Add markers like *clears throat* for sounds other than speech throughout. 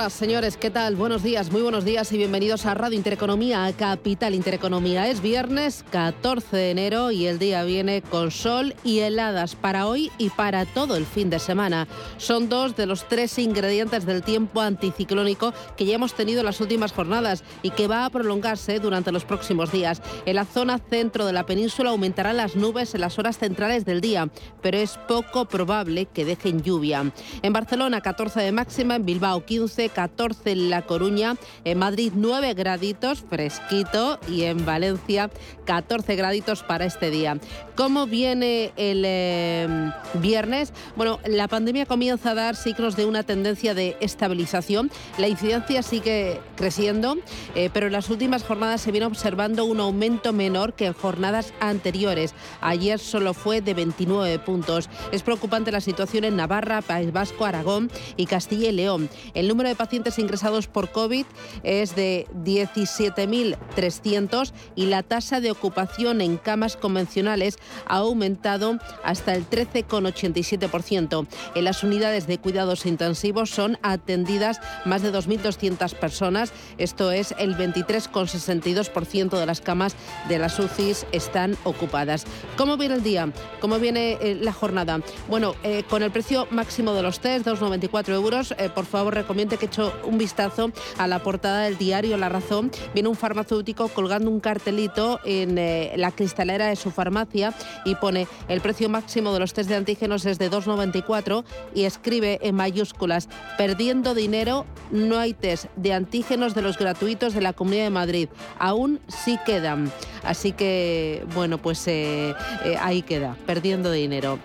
Señoras, señores, ¿qué tal? Buenos días, muy buenos días y bienvenidos a Radio Intereconomía, a Capital Intereconomía. Es viernes 14 de enero y el día viene con sol y heladas para hoy y para todo el fin de semana. Son dos de los tres ingredientes del tiempo anticiclónico que ya hemos tenido en las últimas jornadas y que va a prolongarse durante los próximos días. En la zona centro de la península aumentarán las nubes en las horas centrales del día, pero es poco probable que dejen lluvia. En Barcelona 14 de máxima, en Bilbao 15 14 en La Coruña, en Madrid 9 graditos, fresquito, y en Valencia 14 graditos para este día. ¿Cómo viene el em, viernes? Bueno, la pandemia comienza a dar signos de una tendencia de estabilización. La incidencia sigue creciendo, eh, pero en las últimas jornadas se viene observando un aumento menor que en jornadas anteriores. Ayer solo fue de 29 puntos. Es preocupante la situación en Navarra, País Vasco, Aragón y Castilla y León. El número de pacientes ingresados por COVID es de 17.300 y la tasa de ocupación en camas convencionales ha aumentado hasta el 13,87%. En las unidades de cuidados intensivos son atendidas más de 2.200 personas. Esto es el 23,62% de las camas de las UCIs están ocupadas. ¿Cómo viene el día? ¿Cómo viene eh, la jornada? Bueno, eh, con el precio máximo de los test, 2,94 euros, eh, por favor recomiendo que he hecho un vistazo a la portada del diario La Razón, viene un farmacéutico colgando un cartelito en eh, la cristalera de su farmacia y pone el precio máximo de los test de antígenos es de 2,94 y escribe en mayúsculas, perdiendo dinero, no hay test de antígenos de los gratuitos de la Comunidad de Madrid. Aún sí quedan. Así que, bueno, pues eh, eh, ahí queda, perdiendo dinero.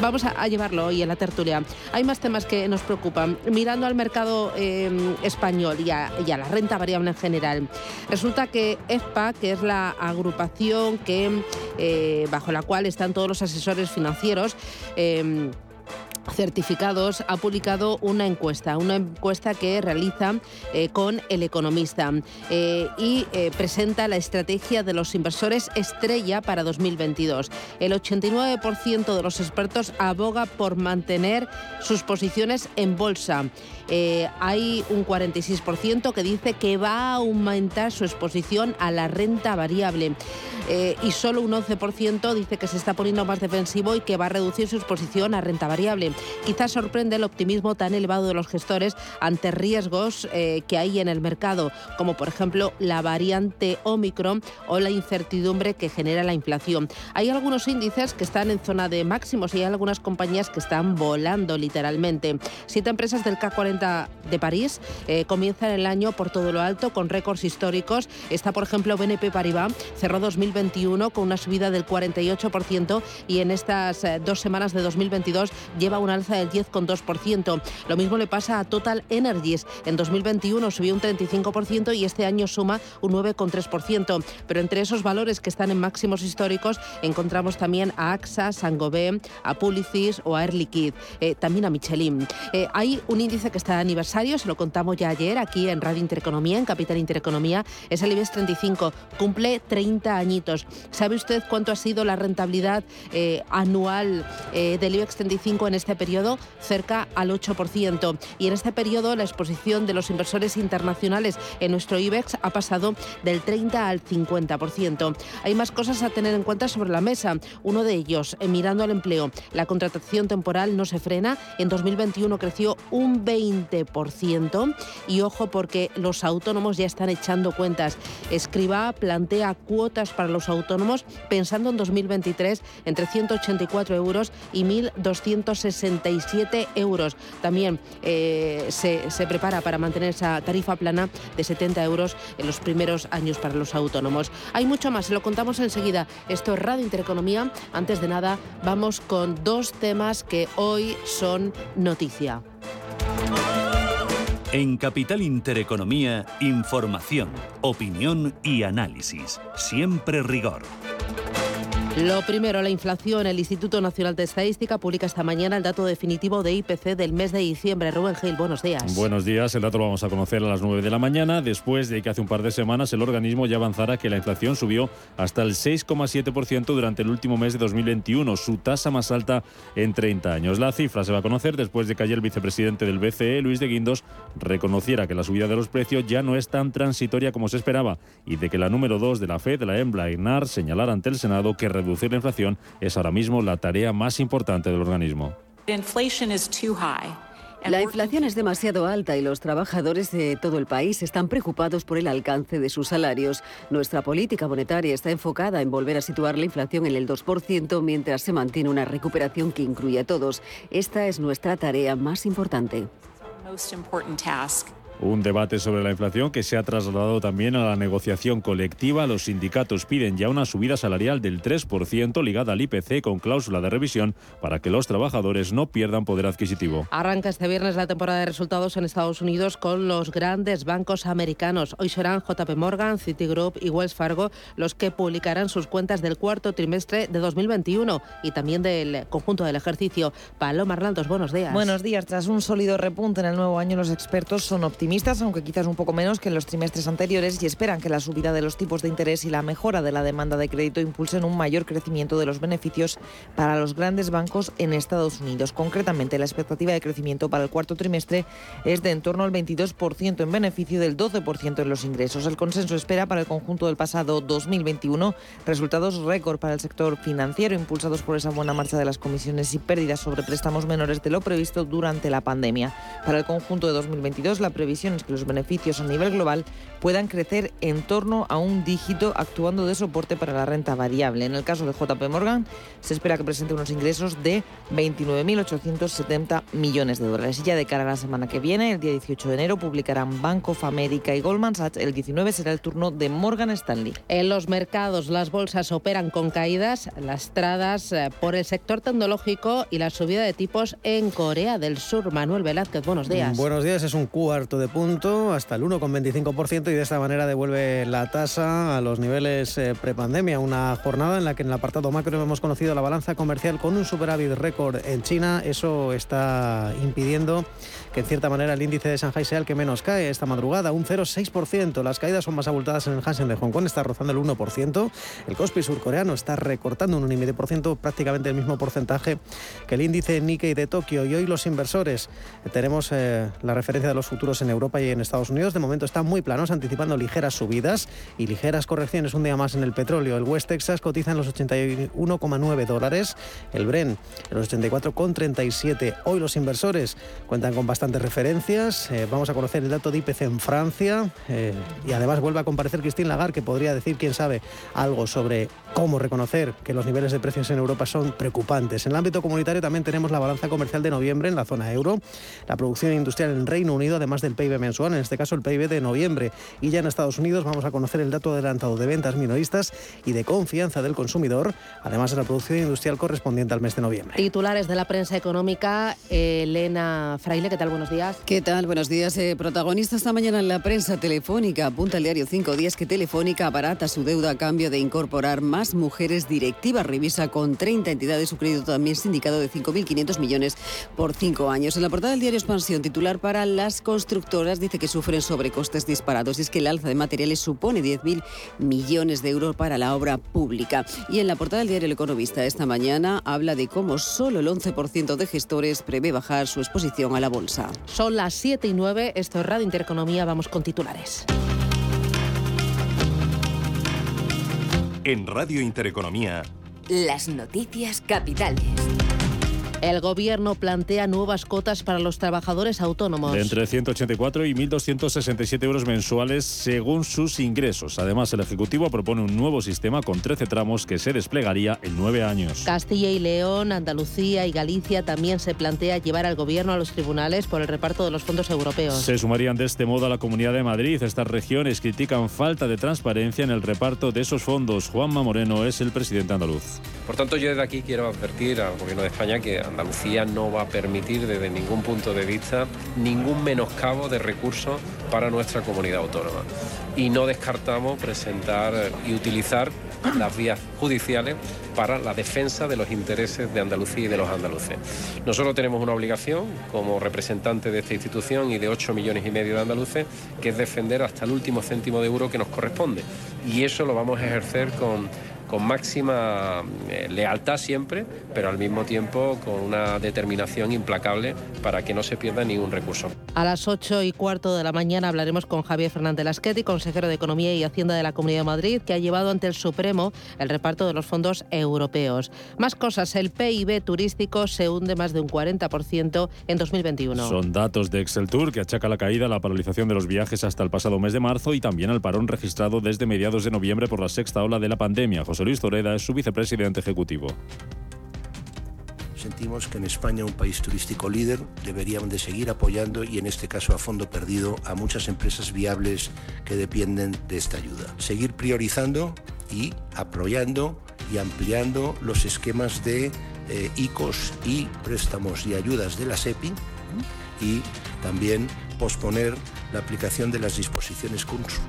vamos a, llevarlo hoy en la tertulia. Hay más temas que nos preocupan mirando al mercado em, español y a, la renta variable en general, resulta que EFPA, que es la agrupación que, eh, bajo la cual están todos los asesores financieros, em, certificados ha publicado una encuesta, una encuesta que realiza eh, con el economista eh, y eh, presenta la estrategia de los inversores estrella para 2022. El 89% de los expertos aboga por mantener sus posiciones en bolsa. hay un 46% que dice que va a aumentar su exposición a la renta variable y solo un 11% dice que se está poniendo más defensivo y que va a reducir su exposición a renta variable. Quizás sorprende el optimismo tan elevado de los gestores ante riesgos eh, que hay en el mercado, como por ejemplo la variante Omicron o la incertidumbre que genera la inflación. Hay algunos índices que están en zona de máximos y hay algunas compañías que están volando literalmente. Siete empresas del K40 de París eh, comienzan el año por todo lo alto con récords históricos. Está, por ejemplo, BNP Paribas, cerró 2021 con una subida del 48% y en estas eh, dos semanas de 2022 lleva un alza del 10,2%. Lo mismo le pasa a Total Energies. En 2021 subió un 35% y este año suma un 9,3%. Pero entre esos valores que están en máximos históricos encontramos también a AXA, Sangobé, a Publicis o a Air eh, también a Michelin. Eh, hay un índice que está de aniversario, se lo contamos ya ayer aquí en Radio Intereconomía, en Capital Intereconomía, es el IBEX 35, cumple 30 añitos. ¿Sabe usted cuánto ha sido la rentabilidad eh, anual del IBEX 35 en este periodo cerca al 8%. Y en este periodo la exposición de los inversores internacionales en nuestro IBEX ha pasado del 30 al 50%. Hay más cosas a tener en cuenta sobre la mesa. Uno de ellos, eh, mirando al empleo, la contratación temporal no se frena. En 2021 creció un 20%. Y ojo porque los autónomos ya están echando cuentas. Escriba plantea cuotas para los autónomos pensando en 2023 entre 184 euros y 1.260 67 euros. También eh, se, se prepara para mantener esa tarifa plana de 70 euros en los primeros años para los autónomos. Hay mucho más, lo contamos enseguida. Esto es Radio Intereconomía. Antes de nada, vamos con dos temas que hoy son noticia. En Capital Intereconomía, información, opinión y análisis. Siempre rigor. Lo primero, la inflación. El Instituto Nacional de Estadística publica esta mañana el dato definitivo de IPC del mes de diciembre. Rubén Gil, buenos días. Buenos días. El dato lo vamos a conocer a las 9 de la mañana, después de que hace un par de semanas el organismo ya avanzara que la inflación subió hasta el 6,7% durante el último mes de 2021, su tasa más alta en 30 años. La cifra se va a conocer después de que ayer el vicepresidente del BCE, Luis de Guindos, reconociera que la subida de los precios ya no es tan transitoria como se esperaba y de que la número 2 de la FED, la EMBLA, Ignar, señalara ante el Senado que reducir la inflación es ahora mismo la tarea más importante del organismo. La inflación es demasiado alta y los trabajadores de todo el país están preocupados por el alcance de sus salarios. Nuestra política monetaria está enfocada en volver a situar la inflación en el 2% mientras se mantiene una recuperación que incluye a todos. Esta es nuestra tarea más importante. Un debate sobre la inflación que se ha trasladado también a la negociación colectiva. Los sindicatos piden ya una subida salarial del 3% ligada al IPC con cláusula de revisión para que los trabajadores no pierdan poder adquisitivo. Arranca este viernes la temporada de resultados en Estados Unidos con los grandes bancos americanos. Hoy serán JP Morgan, Citigroup y Wells Fargo los que publicarán sus cuentas del cuarto trimestre de 2021 y también del conjunto del ejercicio. Paloma Arlandos, buenos días. Buenos días. Tras un sólido repunte en el nuevo año, los expertos son optimistas aunque quizás un poco menos que en los trimestres anteriores, y esperan que la subida de los tipos de interés y la mejora de la demanda de crédito impulsen un mayor crecimiento de los beneficios para los grandes bancos en Estados Unidos. Concretamente, la expectativa de crecimiento para el cuarto trimestre es de en torno al 22% en beneficio del 12% en los ingresos. El consenso espera para el conjunto del pasado 2021 resultados récord para el sector financiero, impulsados por esa buena marcha de las comisiones y pérdidas sobre préstamos menores de lo previsto durante la pandemia. Para el conjunto de 2022, la previsión que los beneficios a nivel global puedan crecer en torno a un dígito actuando de soporte para la renta variable. En el caso de JP Morgan se espera que presente unos ingresos de 29.870 millones de dólares. Y ya de cara a la semana que viene, el día 18 de enero, publicarán Bank of America y Goldman Sachs. El 19 será el turno de Morgan Stanley. En los mercados las bolsas operan con caídas lastradas eh, por el sector tecnológico y la subida de tipos en Corea del Sur. Manuel Velázquez, buenos días. Buenos días, es un cuarto de punto hasta el 1,25% y de esta manera devuelve la tasa a los niveles eh, prepandemia. Una jornada en la que en el apartado macro hemos conocido la balanza comercial con un superávit récord en China. Eso está impidiendo que en cierta manera el índice de Shanghai sea el que menos cae esta madrugada, un 0,6%. Las caídas son más abultadas en el Hansen de Hong Kong, está rozando el 1%. El Kospi surcoreano está recortando un 1,5%, prácticamente el mismo porcentaje que el índice Nikkei de Tokio. Y hoy los inversores, eh, tenemos eh, la referencia de los futuros en Europa y en Estados Unidos, de momento están muy planos, anticipando ligeras subidas y ligeras correcciones un día más en el petróleo. El West Texas cotiza en los 81,9 dólares, el Bren en los 84,37. Hoy los inversores cuentan con bastante referencias. Eh, vamos a conocer el dato de IPC en Francia eh, y además vuelve a comparecer Christine Lagarde, que podría decir, quién sabe, algo sobre cómo reconocer que los niveles de precios en Europa son preocupantes. En el ámbito comunitario también tenemos la balanza comercial de noviembre en la zona euro, la producción industrial en Reino Unido, además del PIB mensual, en este caso el PIB de noviembre. Y ya en Estados Unidos vamos a conocer el dato adelantado de ventas minoristas y de confianza del consumidor, además de la producción industrial correspondiente al mes de noviembre. Titulares de la prensa económica, Elena Fraile, ¿qué tal? Buenos días. ¿Qué tal? Buenos días. Eh, protagonista esta mañana en la prensa telefónica. Apunta el diario 5 días que Telefónica abarata su deuda a cambio de incorporar más mujeres directivas. Revisa con 30 entidades su crédito también sindicado de 5.500 millones por 5 años. En la portada del diario Expansión, titular para las constructoras, dice que sufren sobrecostes disparados. Y es que el alza de materiales supone 10.000 millones de euros para la obra pública. Y en la portada del diario El Economista esta mañana habla de cómo solo el 11% de gestores prevé bajar su exposición a la bolsa. Son las 7 y 9, esto es Radio Intereconomía, vamos con titulares. En Radio Intereconomía. Las noticias capitales. El gobierno plantea nuevas cotas para los trabajadores autónomos. De entre 184 y 1.267 euros mensuales según sus ingresos. Además, el Ejecutivo propone un nuevo sistema con 13 tramos que se desplegaría en nueve años. Castilla y León, Andalucía y Galicia también se plantea llevar al gobierno a los tribunales por el reparto de los fondos europeos. Se sumarían de este modo a la Comunidad de Madrid. Estas regiones critican falta de transparencia en el reparto de esos fondos. Juanma Moreno es el presidente andaluz. Por tanto, yo desde aquí quiero advertir al Gobierno de España que Andalucía no va a permitir desde ningún punto de vista ningún menoscabo de recursos para nuestra comunidad autónoma. Y no descartamos presentar y utilizar las vías judiciales para la defensa de los intereses de Andalucía y de los andaluces. Nosotros tenemos una obligación como representante de esta institución y de 8 millones y medio de andaluces, que es defender hasta el último céntimo de euro que nos corresponde. Y eso lo vamos a ejercer con con máxima eh, lealtad siempre, pero al mismo tiempo con una determinación implacable para que no se pierda ni un recurso. A las 8 y cuarto de la mañana hablaremos con Javier Fernández Lasqueti, consejero de Economía y Hacienda de la Comunidad de Madrid, que ha llevado ante el Supremo el reparto de los fondos europeos. Más cosas, el PIB turístico se hunde más de un 40% en 2021. Son datos de Excel Tour que achaca la caída a la paralización de los viajes hasta el pasado mes de marzo y también al parón registrado desde mediados de noviembre por la sexta ola de la pandemia. José Luis Zoreda es su vicepresidente ejecutivo. Sentimos que en España, un país turístico líder, deberíamos de seguir apoyando y en este caso a fondo perdido a muchas empresas viables que dependen de esta ayuda. Seguir priorizando y apoyando y ampliando los esquemas de eh, ICOs y préstamos y ayudas de la SEPI y también posponer la aplicación de las disposiciones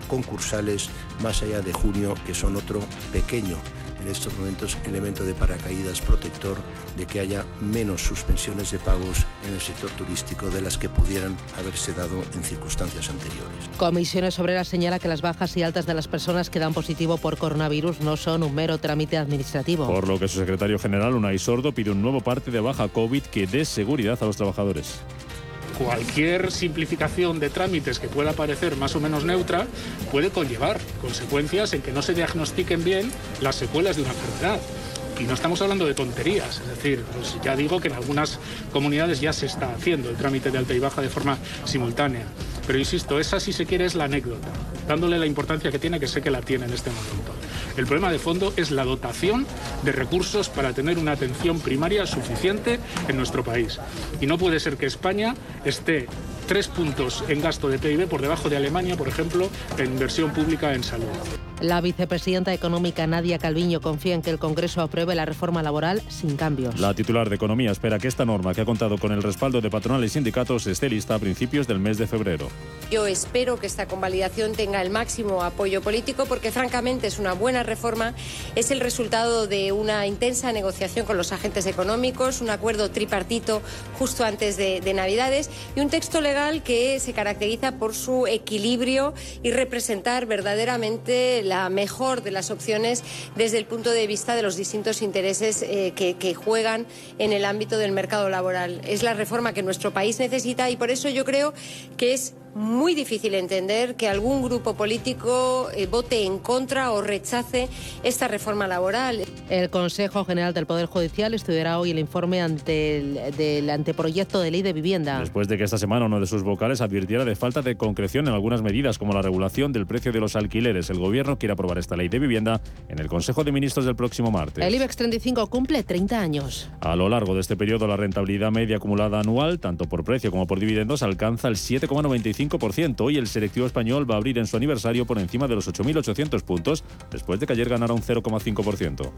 concursales más allá de junio, que son otro pequeño en estos momentos elemento de paracaídas protector de que haya menos suspensiones de pagos en el sector turístico de las que pudieran haberse dado en circunstancias anteriores. Comisiones Obreras señala que las bajas y altas de las personas que dan positivo por coronavirus no son un mero trámite administrativo. Por lo que su secretario general, Unai Sordo, pide un nuevo parte de baja COVID que dé seguridad a los trabajadores cualquier simplificación de trámites que pueda parecer más o menos neutra puede conllevar consecuencias en que no se diagnostiquen bien las secuelas de una enfermedad. Y no estamos hablando de tonterías, es decir, pues ya digo que en algunas comunidades ya se está haciendo el trámite de alta y baja de forma simultánea. Pero insisto, esa si se quiere es la anécdota, dándole la importancia que tiene, que sé que la tiene en este momento. El problema de fondo es la dotación de recursos para tener una atención primaria suficiente en nuestro país. Y no puede ser que España esté tres puntos en gasto de PIB por debajo de Alemania, por ejemplo, en inversión pública en salud. La vicepresidenta económica Nadia Calviño confía en que el Congreso apruebe la reforma laboral sin cambios. La titular de Economía espera que esta norma, que ha contado con el respaldo de patronales y sindicatos, esté lista a principios del mes de febrero. Yo espero que esta convalidación tenga el máximo apoyo político porque francamente es una buena reforma, es el resultado de una intensa negociación con los agentes económicos, un acuerdo tripartito justo antes de, de Navidades y un texto legal que se caracteriza por su equilibrio y representar verdaderamente la mejor de las opciones desde el punto de vista de los distintos intereses eh, que, que juegan en el ámbito del mercado laboral. Es la reforma que nuestro país necesita y por eso yo creo que es muy difícil entender que algún grupo político eh, vote en contra o rechace esta reforma laboral. El Consejo General del Poder Judicial estudiará hoy el informe ante el, del anteproyecto de ley de vivienda. Después de que esta semana uno de sus vocales advirtiera de falta de concreción en algunas medidas como la regulación del precio de los alquileres, el Gobierno quiere aprobar esta ley de vivienda en el Consejo de Ministros del próximo martes. El IBEX 35 cumple 30 años. A lo largo de este periodo, la rentabilidad media acumulada anual, tanto por precio como por dividendos, alcanza el 7,95 Hoy el selectivo español va a abrir en su aniversario por encima de los 8.800 puntos, después de que ayer ganara un 0,5%.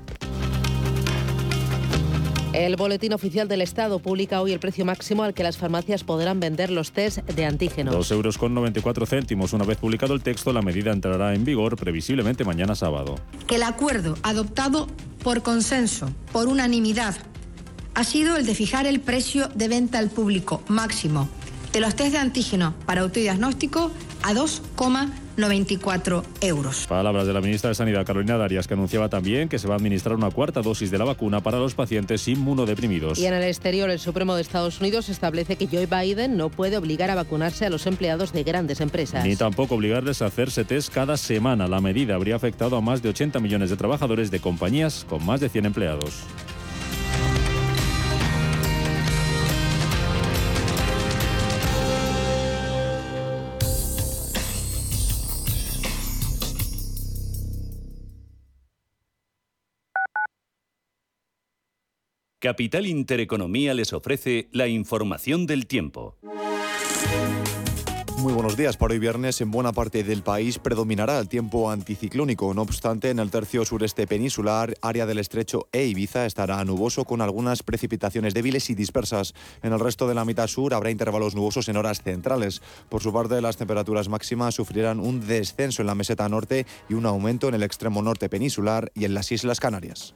El Boletín Oficial del Estado publica hoy el precio máximo al que las farmacias podrán vender los test de antígenos. 2 euros con 94 céntimos. Una vez publicado el texto, la medida entrará en vigor previsiblemente mañana sábado. El acuerdo adoptado por consenso, por unanimidad, ha sido el de fijar el precio de venta al público máximo de los test de antígeno para autodiagnóstico a 2,94 euros. Palabras de la ministra de Sanidad, Carolina Darias, que anunciaba también que se va a administrar una cuarta dosis de la vacuna para los pacientes inmunodeprimidos. Y en el exterior, el Supremo de Estados Unidos establece que Joe Biden no puede obligar a vacunarse a los empleados de grandes empresas. Ni tampoco obligarles a hacerse test cada semana. La medida habría afectado a más de 80 millones de trabajadores de compañías con más de 100 empleados. Capital Intereconomía les ofrece la información del tiempo. Muy buenos días. Para hoy viernes, en buena parte del país predominará el tiempo anticiclónico. No obstante, en el tercio sureste peninsular, área del estrecho e Ibiza estará nuboso con algunas precipitaciones débiles y dispersas. En el resto de la mitad sur habrá intervalos nubosos en horas centrales. Por su parte, las temperaturas máximas sufrirán un descenso en la meseta norte y un aumento en el extremo norte peninsular y en las Islas Canarias.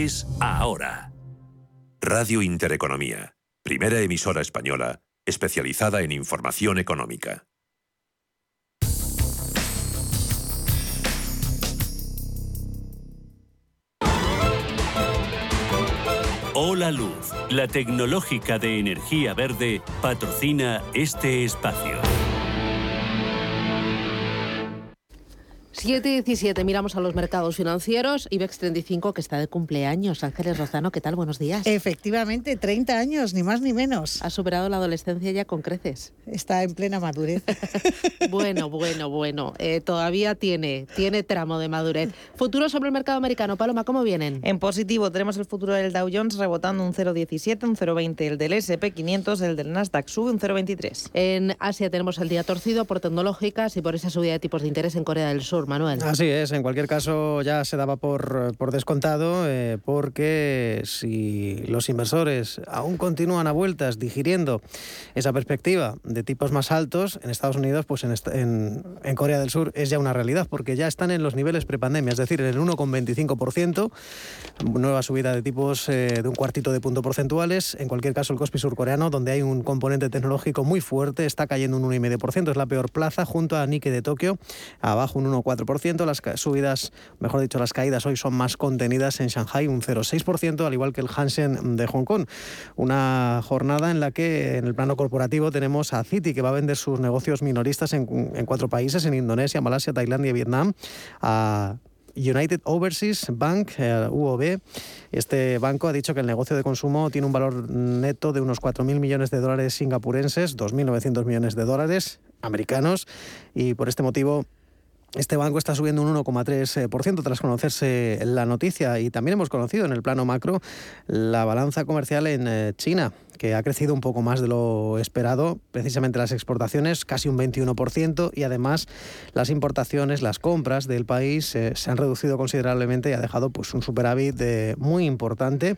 ahora. Radio Intereconomía, primera emisora española especializada en información económica. Hola Luz, la tecnológica de energía verde, patrocina este espacio. 7 y 17, miramos a los mercados financieros. IBEX 35, que está de cumpleaños. Ángeles Rozano, ¿qué tal? Buenos días. Efectivamente, 30 años, ni más ni menos. Ha superado la adolescencia ya con creces. Está en plena madurez. *laughs* bueno, bueno, bueno. Eh, todavía tiene, tiene tramo de madurez. Futuro sobre el mercado americano. Paloma, ¿cómo vienen? En positivo, tenemos el futuro del Dow Jones rebotando un 0,17, un 0,20. El del SP500, el del Nasdaq sube un 0,23. En Asia tenemos el día torcido por tecnológicas y por esa subida de tipos de interés en Corea del Sur. Manuel. Así es, en cualquier caso ya se daba por, por descontado eh, porque si los inversores aún continúan a vueltas digiriendo esa perspectiva de tipos más altos en Estados Unidos, pues en, en, en Corea del Sur es ya una realidad porque ya están en los niveles prepandemia, es decir, en el 1,25%, nueva subida de tipos eh, de un cuartito de punto porcentuales. En cualquier caso, el Kospi surcoreano, donde hay un componente tecnológico muy fuerte, está cayendo un 1,5%, es la peor plaza junto a Nikkei de Tokio, abajo un 1,4%. Las subidas, mejor dicho, las caídas hoy son más contenidas en Shanghai, un 0,6%, al igual que el Hansen de Hong Kong. Una jornada en la que en el plano corporativo tenemos a Citi, que va a vender sus negocios minoristas en, cuatro países, en Indonesia, Malasia, Tailandia y Vietnam, a United Overseas Bank, eh, UOB. Este banco ha dicho que el negocio de consumo tiene un valor neto de unos 4.000 millones de dólares singapurenses, 2.900 millones de dólares americanos, y por este motivo este banco está subiendo un 1,3% tras conocerse la noticia y también hemos conocido en el plano macro la balanza comercial en eh, China, que ha crecido un poco más de lo esperado, precisamente las exportaciones casi un 21% y además las importaciones, las compras del país eh, se han reducido considerablemente y ha dejado pues, un superávit muy importante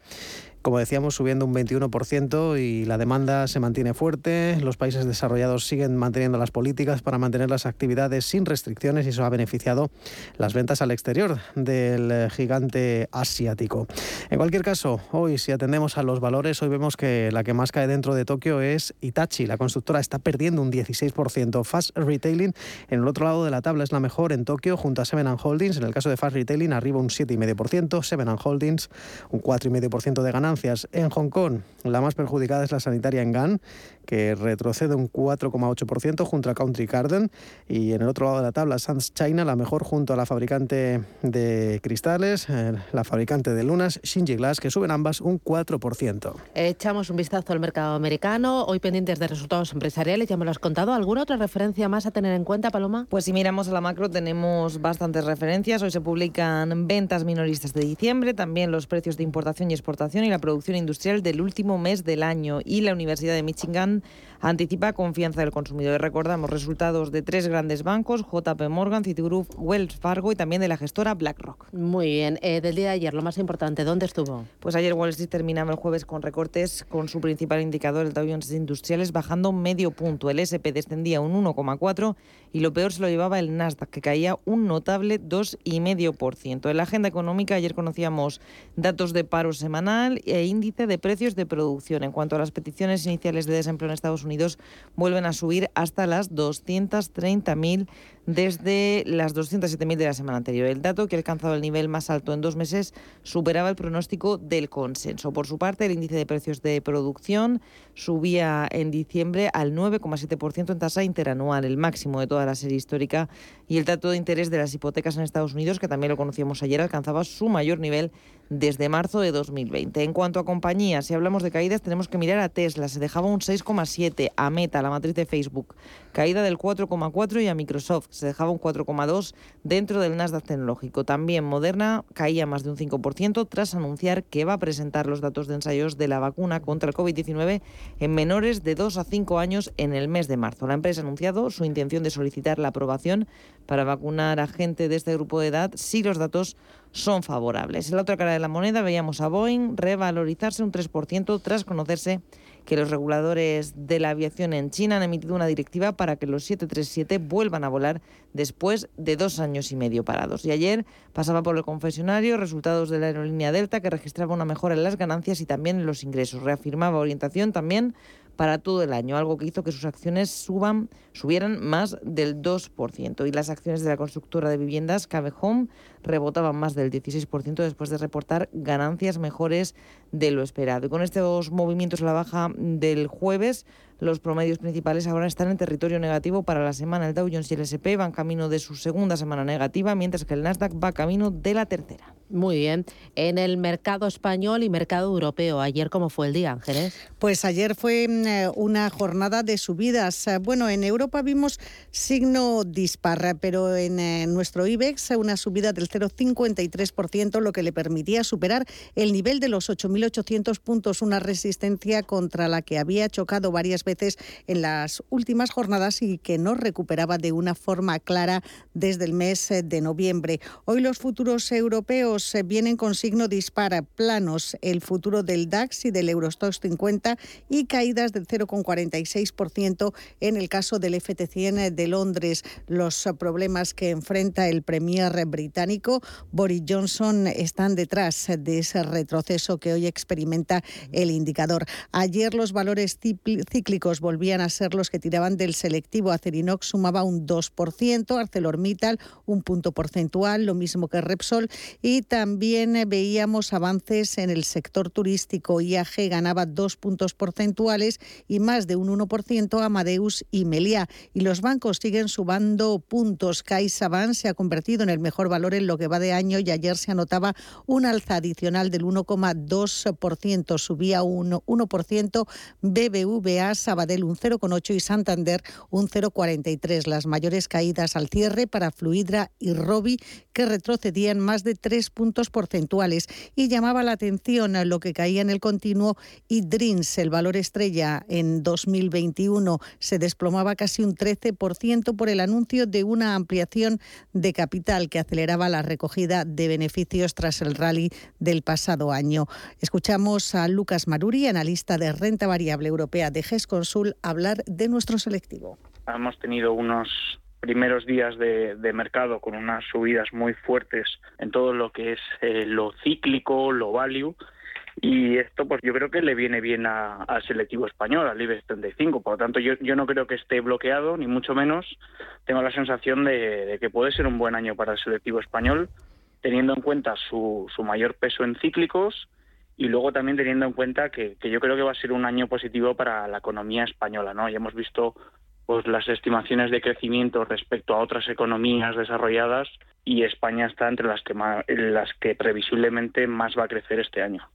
como decíamos, subiendo un 21% y la demanda se mantiene fuerte. Los países desarrollados siguen manteniendo las políticas para mantener las actividades sin restricciones y eso ha beneficiado las ventas al exterior del gigante asiático. En cualquier caso, hoy si atendemos a los valores, hoy vemos que la que más cae dentro de Tokio es Itachi. La constructora está perdiendo un 16%. Fast Retailing en el otro lado de la tabla es la mejor en Tokio junto a Seven Holdings. En el caso de Fast Retailing arriba un 7,5%, Seven Holdings un 4,5% de En Hong Kong. La más perjudicada es la sanitaria en GAN, que retrocede un 4,8% junto a Country Garden. Y en el otro lado de la tabla, Sans China, la mejor junto a la fabricante de cristales, eh, la fabricante de lunas, Shinji Glass, que suben ambas un 4%. Echamos un vistazo al mercado americano, hoy pendientes de resultados empresariales, ya me lo has contado. ¿Alguna otra referencia más a tener en cuenta, Paloma? Pues si miramos a la macro tenemos bastantes referencias. Hoy se publican ventas minoristas de diciembre, también los precios de importación y exportación y la producción industrial del último mes del año. Y la Universidad de Michigan anticipa confianza del consumidor. Recordamos resultados de tres grandes bancos, JP Morgan, Citigroup, Wells Fargo y también de la gestora BlackRock. Muy bien. Eh, del día de ayer, lo más importante, ¿dónde estuvo? Pues ayer Wall Street terminaba el jueves con recortes, con su principal indicador, el Dow Jones Industriales, bajando medio punto. El SP descendía un 1,4 y lo peor se lo llevaba el Nasdaq, que caía un notable 2,5%. En la agenda económica ayer conocíamos datos de paro semanal e índice de precios de producción. En cuanto a las peticiones iniciales de desempleo en Estados Unidos, vuelven a subir hasta las 230.000 desde las 207.000 de la semana anterior. El dato, que ha alcanzado el nivel más alto en dos meses, superaba el pronóstico del consenso. Por su parte, el índice de precios de producción subía en diciembre al 9,7% en tasa interanual, el máximo de toda la serie histórica, y el dato de interés de las hipotecas en Estados Unidos, que también lo conocíamos ayer, alcanzaba su mayor nivel desde marzo de 2020. En cuanto a compañías, si hablamos de caídas, tenemos que mirar a Tesla, se dejaba un 6,7, a Meta, la matriz de Facebook, caída del 4,4 y a Microsoft se dejaba un 4,2 dentro del Nasdaq tecnológico. También Moderna caía más de un 5% tras anunciar que va a presentar los datos de ensayos de la vacuna contra el COVID-19 en menores de 2 a 5 años en el mes de marzo. La empresa ha anunciado su intención de solicitar la aprobación para vacunar a gente de este grupo de edad si los datos son favorables. En la otra cara de la moneda veíamos a Boeing revalorizarse un 3% tras conocerse que los reguladores de la aviación en China han emitido una directiva para que los 737 vuelvan a volar después de dos años y medio parados. Y ayer pasaba por el confesionario resultados de la aerolínea Delta que registraba una mejora en las ganancias y también en los ingresos. Reafirmaba orientación también para todo el año, algo que hizo que sus acciones suban, subieran más del 2%. Y las acciones de la constructora de viviendas Cabe Home rebotaban más del 16% después de reportar ganancias mejores de lo esperado. Y con estos movimientos a la baja del jueves, los promedios principales ahora están en territorio negativo para la semana. El Dow Jones y el S&P van camino de su segunda semana negativa, mientras que el Nasdaq va camino de la tercera. Muy bien. En el mercado español y mercado europeo, ¿ayer cómo fue el día, Ángeles? Pues ayer fue mm, una jornada de subidas. Bueno, en Europa vimos signo dispar, pero en eh, nuestro IBEX una subida del 0,53%, lo que le permitía superar el nivel de los 8.800 puntos, una resistencia contra la que había chocado varias veces en las últimas jornadas y que no recuperaba de una forma clara desde el mes eh, de noviembre. Hoy los futuros europeos vienen con signo dispara, planos el futuro del DAX y del Eurostox 50 y caídas del 0,46% en el caso del FT100 de Londres. Los problemas que enfrenta el Premier británico Boris Johnson están detrás de ese retroceso que hoy experimenta el indicador. Ayer los valores cíclicos volvían a ser los que tiraban del selectivo. Acerinox sumaba un 2%, ArcelorMittal un punto porcentual, lo mismo que Repsol y también eh, veíamos avances en el sector turístico. IAG ganaba dos puntos porcentuales y más de un 1% Amadeus y Meliá. Y los bancos siguen subando puntos. CaixaBank se ha convertido en el mejor valor en lo que va de año y ayer se anotaba un alza adicional del 1,2%. Subía un 1%. BBVA, Sabadell un 0,8 y Santander un 0,43. Las mayores caídas al cierre para Fluidra y Robi que retrocedían más de 3 puntos porcentuales y llamaba la atención lo que caía en el continuo y Dreams, el valor estrella en 2021, se desplomaba casi un 13% por el anuncio de una ampliación de capital que aceleraba la recogida de beneficios tras el rally del pasado año. Escuchamos a Lucas Maruri, analista de renta variable europea de GESConsul, hablar de nuestro selectivo. Hemos tenido unos primeros días de, mercado con unas subidas muy fuertes en todo lo que es eh, lo cíclico, lo value. Y esto, pues yo creo que le viene bien al selectivo español, al IBEX 35. Por lo tanto, yo, yo no creo que esté bloqueado, ni mucho menos. Tengo la sensación de, que puede ser un buen año para el selectivo español, teniendo en cuenta su, su mayor peso en cíclicos y luego también teniendo en cuenta que, que, yo creo que va a ser un año positivo para la economía española, ¿no? Ya hemos visto pues las estimaciones de crecimiento respecto a otras economías desarrolladas y España está entre las que las que previsiblemente más va a crecer este año.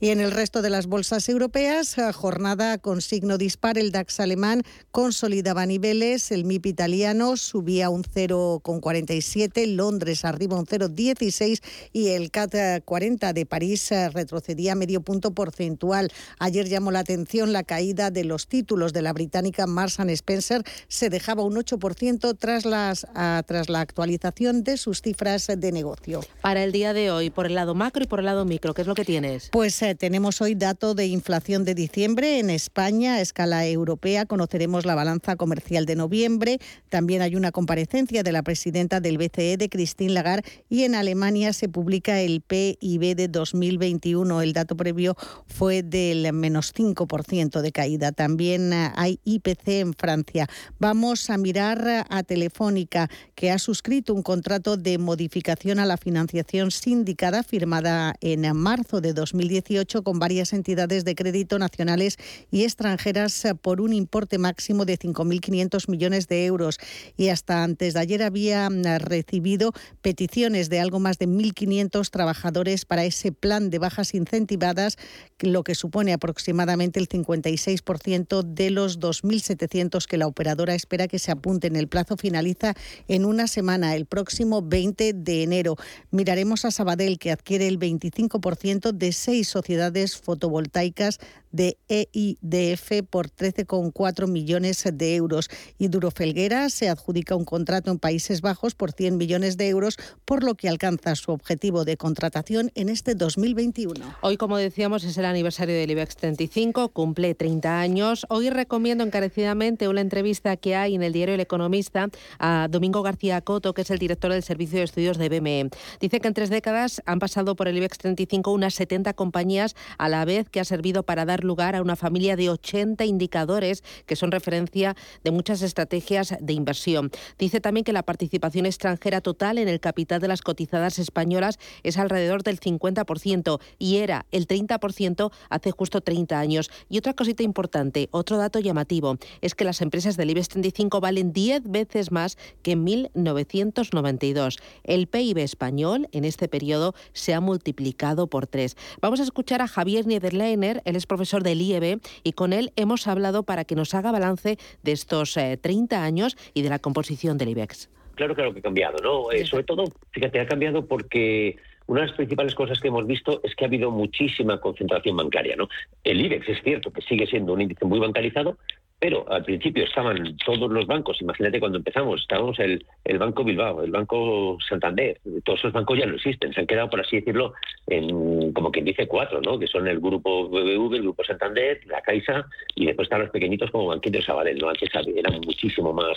Y en el resto de las bolsas europeas, jornada con signo dispar, el DAX alemán consolidaba niveles, el MIP italiano subía un 0,47, Londres arriba un 0,16 y el CAT 40 de París retrocedía medio punto porcentual. Ayer llamó la atención la caída de los títulos de la británica Marks Spencer, se dejaba un 8% tras, las, tras la actualización de sus cifras de negocio. Para el día de hoy, por el lado macro y por el lado micro, ¿qué es lo que tienes? Pues eh, tenemos hoy dato de inflación de diciembre en España a escala europea. Conoceremos la balanza comercial de noviembre. También hay una comparecencia de la presidenta del BCE, de Christine Lagarde, y en Alemania se publica el PIB de 2021. El dato previo fue del menos 5% de caída. También eh, hay IPC en Francia. Vamos a mirar a Telefónica, que ha suscrito un contrato de modificación a la financiación sindicada firmada en marzo de 2018 con varias entidades de crédito nacionales y extranjeras por un importe máximo de 5.500 millones de euros. Y hasta antes de ayer había recibido peticiones de algo más de 1.500 trabajadores para ese plan de bajas incentivadas, lo que supone aproximadamente el 56% de los 2.700 que la operadora espera que se apunten. El plazo finaliza en una semana, el próximo 20 de enero. Miraremos a Sabadell, que adquiere el 25% de seis sociedades fotovoltaicas de EIDF por 13,4 millones de euros. Y Duro Felguera se adjudica un contrato en Países Bajos por 100 millones de euros, por lo que alcanza su objetivo de contratación en este 2021. Hoy, como decíamos, es el aniversario del IBEX 35, cumple 30 años. Hoy recomiendo encarecidamente una entrevista que hay en el diario El Economista a Domingo García Coto, que es el director del Servicio de Estudios de BME. Dice que en tres décadas han pasado por el IBEX 35 unas 70 compañías a la vez que ha servido para dar lugar a una familia de 80 indicadores que son referencia de muchas estrategias de inversión. Dice también que la participación extranjera total en el capital de las cotizadas españolas es alrededor del 50% y era el 30% hace justo 30 años. Y otra cosita importante, otro dato llamativo, es que las empresas del IBEX 35 valen 10 veces más que en 1992. El PIB español en este periodo se ha multiplicado por tres. Vamos a escuchar a Javier Niederleiner, él es profesor del IEB y con él hemos hablado para que nos haga balance de estos 30 eh, años y de la composición del IBEX. Claro, claro que ha cambiado, ¿no? Eh, sobre todo, fíjate, ha cambiado porque una de las principales cosas que hemos visto es que ha habido muchísima concentración bancaria, ¿no? El IBEX es cierto que sigue siendo un índice muy bancarizado, pero al principio estaban todos los bancos, imagínate cuando empezamos, estábamos el, Banco Bilbao, el Banco Santander, todos esos bancos ya no existen, se han quedado, por así decirlo, en como quien dice cuatro, ¿no? que son el Grupo BBV, el Grupo Santander, la Caixa, y después están los pequeñitos como Banquito Sabadell, ¿no? antes eran muchísimo más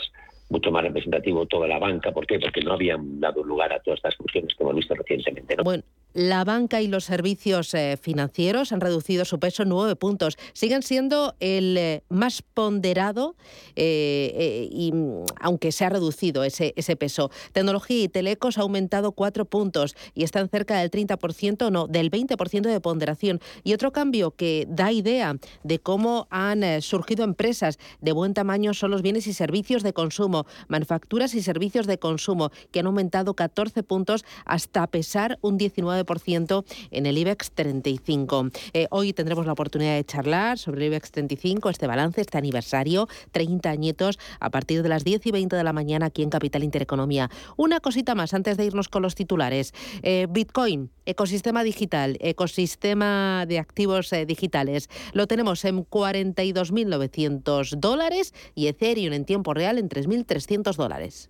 mucho más representativo toda la banca. ¿Por qué? Porque no habían dado lugar a todas estas fusiones que hemos visto recientemente. Bueno, la banca y los servicios eh, financieros han reducido su peso nueve puntos. Siguen siendo el eh, más ponderado, eh, y, mm, aunque se ha reducido ese, ese peso. Tecnología y telecos ha aumentado cuatro puntos y están cerca del 30%, no, del 20% de ponderación. Y otro cambio que da idea de cómo han surgido empresas de buen tamaño son los bienes y servicios de consumo manufacturas y servicios de consumo, que han aumentado 14 puntos hasta pesar un 19% en el IBEX 35. Eh, hoy tendremos la oportunidad de charlar sobre el IBEX 35, este balance, este aniversario, 30 añitos, a partir de las 10 y 20 de la mañana aquí en Capital Intereconomía. Una cosita más antes de irnos con los titulares. Eh, Bitcoin, ecosistema digital, ecosistema de activos eh, digitales. Lo tenemos en 42.900 dólares y Ethereum en tiempo real en 3.000 300 dólares.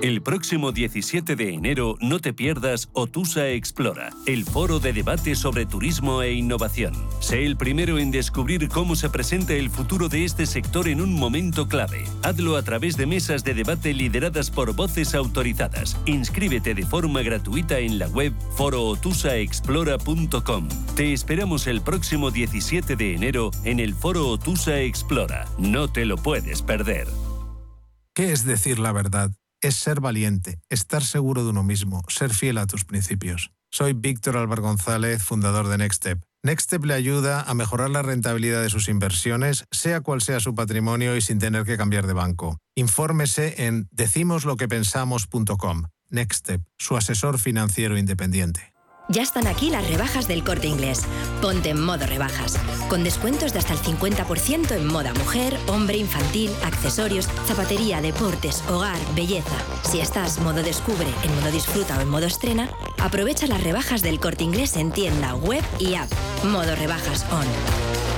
El próximo 17 de enero no te pierdas Otusa Explora, el foro de debate sobre turismo e innovación. Sé el primero en descubrir cómo se presenta el futuro de este sector en un momento clave. Hazlo a través de mesas de debate lideradas por voces autorizadas. Inscríbete de forma gratuita en la web forootusaexplora.com. Te esperamos el próximo 17 de enero en el foro Otusa Explora. No te lo puedes perder. ¿Qué es decir la verdad? Es ser valiente, estar seguro de uno mismo, ser fiel a tus principios. Soy Víctor Álvaro González, fundador de Nextstep. Nextstep le ayuda a mejorar la rentabilidad de sus inversiones, sea cual sea su patrimonio y sin tener que cambiar de banco. Infórmese en decimosloquepensamos.com. Nextstep, su asesor financiero independiente. Ya están aquí las rebajas del corte inglés. Ponte en modo rebajas. Con descuentos de hasta el 50% en moda mujer, hombre, infantil, accesorios, zapatería, deportes, hogar, belleza. Si estás modo descubre, en modo disfruta o en modo estrena, aprovecha las rebajas del corte inglés en tienda, web y app. Modo rebajas on.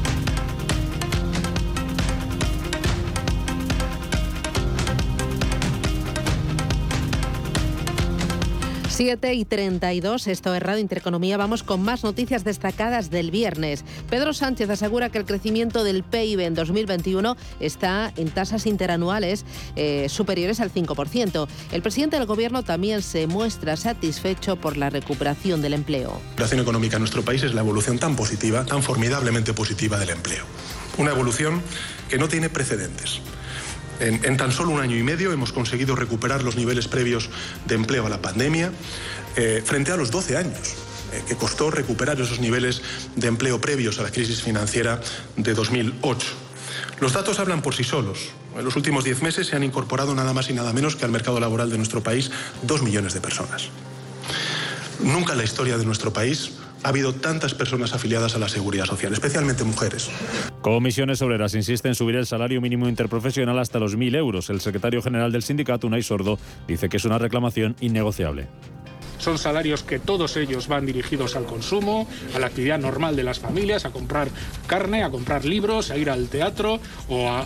7 y 32, esto es Radio Intereconomía. Vamos con más noticias destacadas del viernes. Pedro Sánchez asegura que el crecimiento del PIB en 2021 está en tasas interanuales eh, superiores al 5%. El presidente del Gobierno también se muestra satisfecho por la recuperación del empleo. La situación económica en nuestro país es la evolución tan positiva, tan formidablemente positiva del empleo. Una evolución que no tiene precedentes en, tan solo un año y medio hemos conseguido recuperar los niveles previos de empleo a la pandemia eh, frente a los 12 años eh, que costó recuperar esos niveles de empleo previos a la crisis financiera de 2008. Los datos hablan por sí solos. En los últimos 10 meses se han incorporado nada más y nada menos que al mercado laboral de nuestro país dos millones de personas. Nunca en la historia de nuestro país ha habido tantas personas afiliadas a la seguridad social, especialmente mujeres. Comisiones Obreras insiste en subir el salario mínimo interprofesional hasta los 1.000 euros. El secretario general del sindicato, Unai Sordo, dice que es una reclamación innegociable. Son salarios que todos ellos van dirigidos al consumo, a la actividad normal de las familias, a comprar carne, a comprar libros, a ir al teatro o a,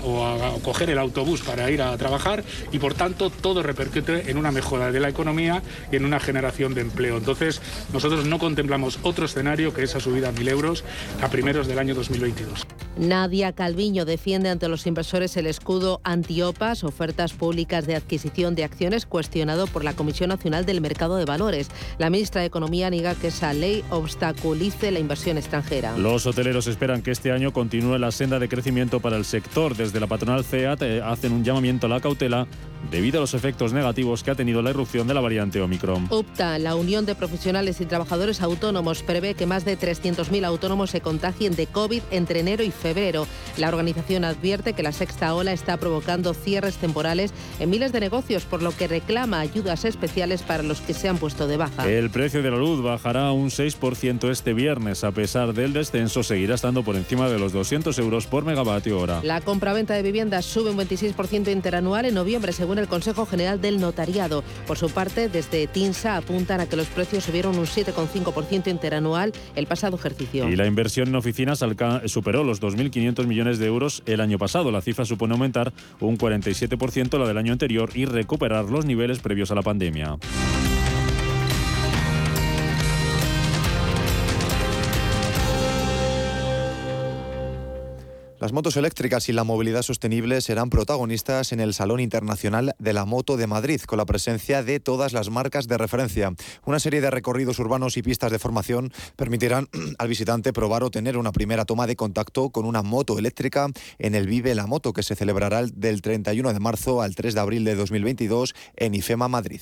coger el autobús para ir a trabajar y por tanto todo repercute en una mejora de la economía y en una generación de empleo. Entonces nosotros no contemplamos otro escenario que esa subida a mil euros a primeros del año 2022. Nadia Calviño defiende ante los inversores el escudo antiopas, ofertas públicas de adquisición de acciones cuestionado por la Comisión Nacional del Mercado de Valores. La ministra de Economía niega que esa ley obstaculice la inversión extranjera. Los hoteleros esperan que este año continúe la senda de crecimiento para el sector. Desde la patronal CEAT eh, hacen un llamamiento a la cautela debido a los efectos negativos que ha tenido la irrupción de la variante Omicron. UPTA, la Unión de Profesionales y Trabajadores Autónomos, prevé que más de 300.000 autónomos se contagien de COVID entre enero y febrero. La organización advierte que la sexta ola está provocando cierres temporales en miles de negocios, por lo que reclama ayudas especiales para los que se han puesto de baja. El precio de la luz bajará un 6% este viernes. A pesar del descenso, seguirá estando por encima de los 200 euros por megavatio hora. La compraventa de viviendas sube un 26% interanual en noviembre, según el Consejo General del Notariado. Por su parte, desde TINSA apuntan a que los precios subieron un 7,5% interanual el pasado ejercicio. Y la inversión en oficinas superó los 2.500 millones de euros el año pasado. La cifra supone aumentar un 47% la del año anterior y recuperar los niveles previos a la pandemia. Las motos eléctricas y la movilidad sostenible serán protagonistas en el Salón Internacional de la Moto de Madrid, con la presencia de todas las marcas de referencia. Una serie de recorridos urbanos y pistas de formación permitirán *clears throat* al visitante probar o tener una primera toma de contacto con una moto eléctrica en el Vive la Moto, que se celebrará del 31 de marzo al 3 de abril de 2022 en IFEMA Madrid.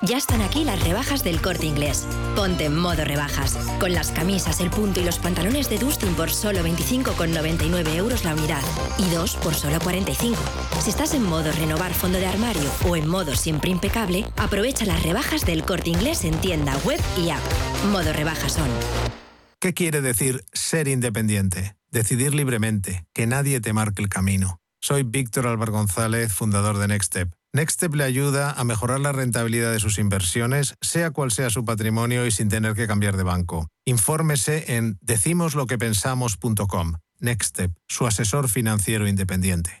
Ya están aquí las rebajas del corte inglés. Ponte en modo rebajas. Con las camisas, el punto y los pantalones de Dustin por solo 25,99 euros la unidad. Y dos por solo 45. Si estás en modo renovar fondo de armario o en modo siempre impecable, aprovecha las rebajas del corte inglés en tienda web y app. Modo rebajas son. ¿Qué quiere decir ser independiente? Decidir libremente, que nadie te marque el camino. Soy Víctor Álvaro González, fundador de Nextstep. Nextstep le ayuda a mejorar la rentabilidad de sus inversiones, sea cual sea su patrimonio y sin tener que cambiar de banco. Infórmese en decimosloquepensamos.com. Nextstep, su asesor financiero independiente.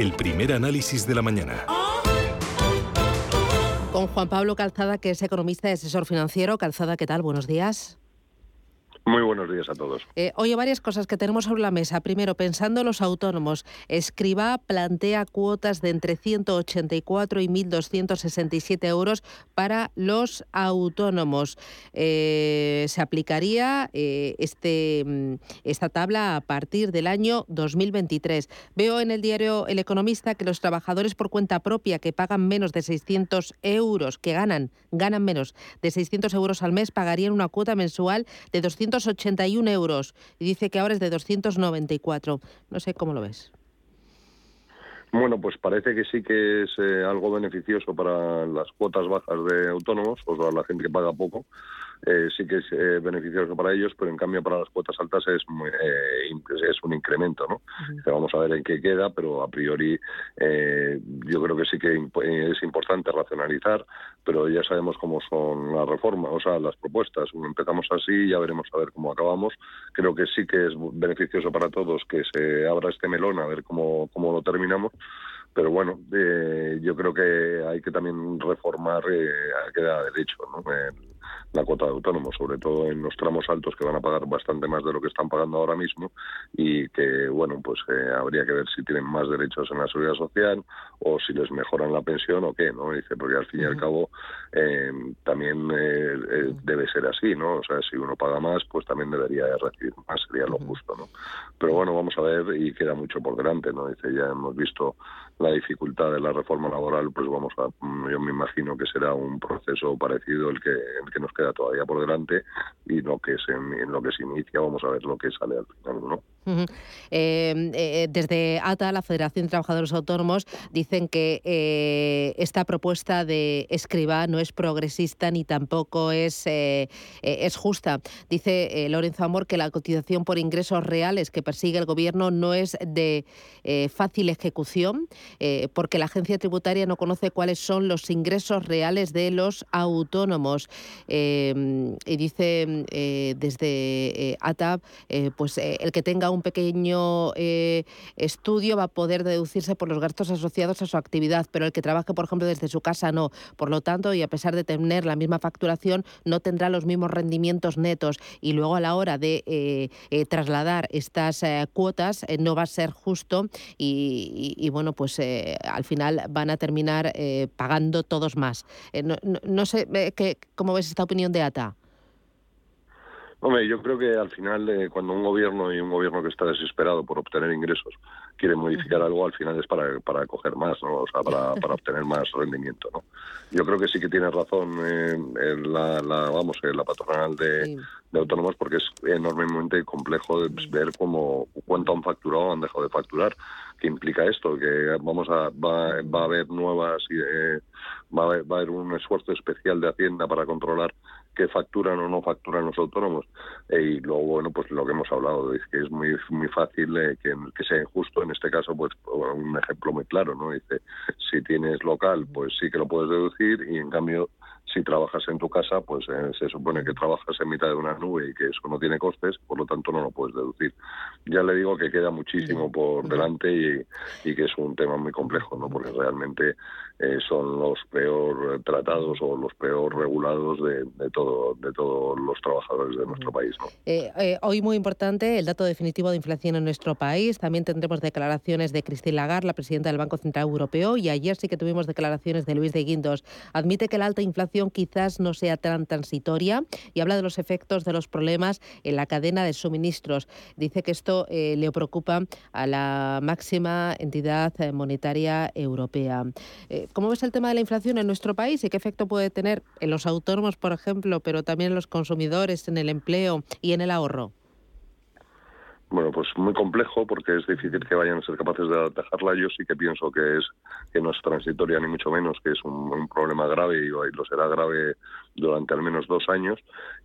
El primer análisis de la mañana. Con Juan Pablo Calzada, que es economista y asesor financiero. Calzada, ¿qué tal? Buenos días. Muy buenos días a todos. Eh, oye, varias cosas que tenemos sobre la mesa. Primero, pensando en los autónomos, Escriba plantea cuotas de entre 184 y 1.267 euros para los autónomos. Eh, se aplicaría eh, este, mm, esta tabla a partir del año 2023. Veo en el diario El Economista que los trabajadores por cuenta propia que pagan menos de 600 euros, que ganan, ganan menos de 600 euros al mes, pagarían una cuota mensual de 200 281 euros y dice que ahora es de 294. No sé cómo lo ves. Bueno, pues parece que sí que es eh, algo beneficioso para las cuotas bajas de autónomos, o sea, la gente que paga poco, eh, sí que es eh, beneficioso para ellos, pero en cambio para las cuotas altas es eh, es un incremento, ¿no? Vamos a ver en qué queda, pero a priori yo creo que sí que es importante racionalizar, pero ya sabemos cómo son las reformas, o sea, las propuestas. Empezamos así, ya veremos a ver cómo acabamos. Creo que sí que es beneficioso para todos que se abra este melón, a ver cómo, cómo lo terminamos pero bueno, yo creo que hay que también reformar eh, a derecho ¿no? La cuota de autónomos, sobre todo en los tramos altos que van a pagar bastante más de lo que están pagando ahora mismo y que, bueno, pues eh, habría que ver si tienen más derechos en la seguridad social o si les mejoran la pensión o qué, ¿no? Dice, porque al fin y al cabo eh, también eh, debe ser así, ¿no? O sea, si uno paga más, pues también debería recibir más, sería lo justo, ¿no? Pero bueno, vamos a ver y queda mucho por delante, ¿no? Dice, ya hemos visto la dificultad de la reforma laboral, pues vamos a, yo me imagino que será un proceso parecido el que, el que nos queda todavía por delante y lo que se, en lo que se inicia vamos a ver lo que sale al final, ¿no? Eh, eh, desde ATA, la Federación de Trabajadores Autónomos, dicen que eh, esta propuesta de escriba no es progresista ni tampoco es, es justa. Dice Lorenzo Amor que la cotización por ingresos reales que persigue el Gobierno no es de fácil ejecución porque la agencia tributaria no conoce cuáles son los ingresos reales de los autónomos. y dice desde ATA, pues el que tenga un pequeño eh, estudio va a poder deducirse por los gastos asociados a su actividad, pero el que trabaje, por ejemplo, desde su casa no. Por lo tanto, y a pesar de tener la misma facturación, no tendrá los mismos rendimientos netos y luego a la hora de eh, eh, trasladar estas cuotas no va a ser justo y, bueno, pues al final van a terminar pagando todos más. no, no, sé qué, cómo ves esta opinión de ATA. Hombre, yo creo que al final, eh, cuando un gobierno y un gobierno que está desesperado por obtener ingresos quiere modificar algo, al final es para, para coger más, ¿no? O sea, para, para obtener más rendimiento, ¿no? Yo creo que sí que tiene razón eh, la, la, vamos, eh, la patronal de, de, autónomos porque es enormemente complejo de ver cómo, cuánto han facturado o han dejado de facturar. ¿Qué implica esto? Que vamos a, va, va a haber nuevas, eh, va, a haber, va a haber un esfuerzo especial de Hacienda para controlar que facturan o no facturan los autónomos. Eh, y luego, bueno, pues lo que hemos hablado, es que es muy muy fácil eh, que, que, sea injusto. En este caso, pues un ejemplo muy claro, ¿no? Dice, si tienes local, pues sí que lo puedes deducir y en cambio si trabajas en tu casa, pues eh, se supone que trabajas en mitad de una nube y que eso no tiene costes, por lo tanto no lo puedes deducir. Ya le digo que queda muchísimo por delante y, y que es un tema muy complejo, ¿no? Porque realmente eh, son los peor tratados o los peor regulados de, de, todo, de todos los trabajadores de nuestro país. ¿no? Eh, eh, hoy muy importante el dato definitivo de inflación en nuestro país. También tendremos declaraciones de Christine Lagarde, la presidenta del Banco Central Europeo, y ayer sí que tuvimos declaraciones de Luis de Guindos. Admite que la alta inflación quizás no sea tan transitoria y habla de los efectos de los problemas en la cadena de suministros. Dice que esto eh, le preocupa a la máxima entidad monetaria europea. Eh, ¿Cómo ves el tema de la inflación en nuestro país y qué efecto puede tener en los autónomos, por ejemplo, pero también en los consumidores, en el empleo y en el ahorro? Bueno, pues muy complejo porque es difícil que vayan a ser capaces de atajarla. Yo sí que pienso que es que no es transitoria ni mucho menos, que es un, problema grave y, lo será grave durante al menos dos años.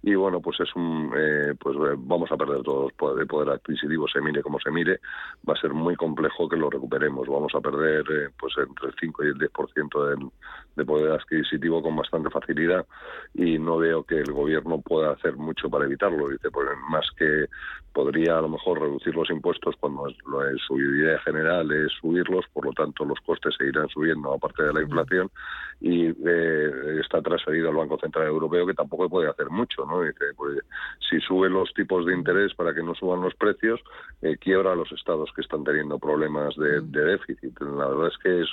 Y bueno, pues es un, eh, pues vamos a perder todos el poder adquisitivo, se mire como se mire, va a ser muy complejo que lo recuperemos. Vamos a perder eh, pues entre el 5 y el 10% del, de poder adquisitivo con bastante facilidad y no veo que el gobierno pueda hacer mucho para evitarlo. Dice, pues más que podría a lo mejor reducir los impuestos cuando es, su idea general es subirlos, por lo tanto los costes seguirán subiendo aparte de la inflación y eh, está transferido al Banco Central Europeo que tampoco puede hacer mucho, ¿no? Dice, pues si sube los tipos de interés para que no suban los precios, eh, quiebra a los estados que están teniendo problemas de, de déficit. La verdad es que es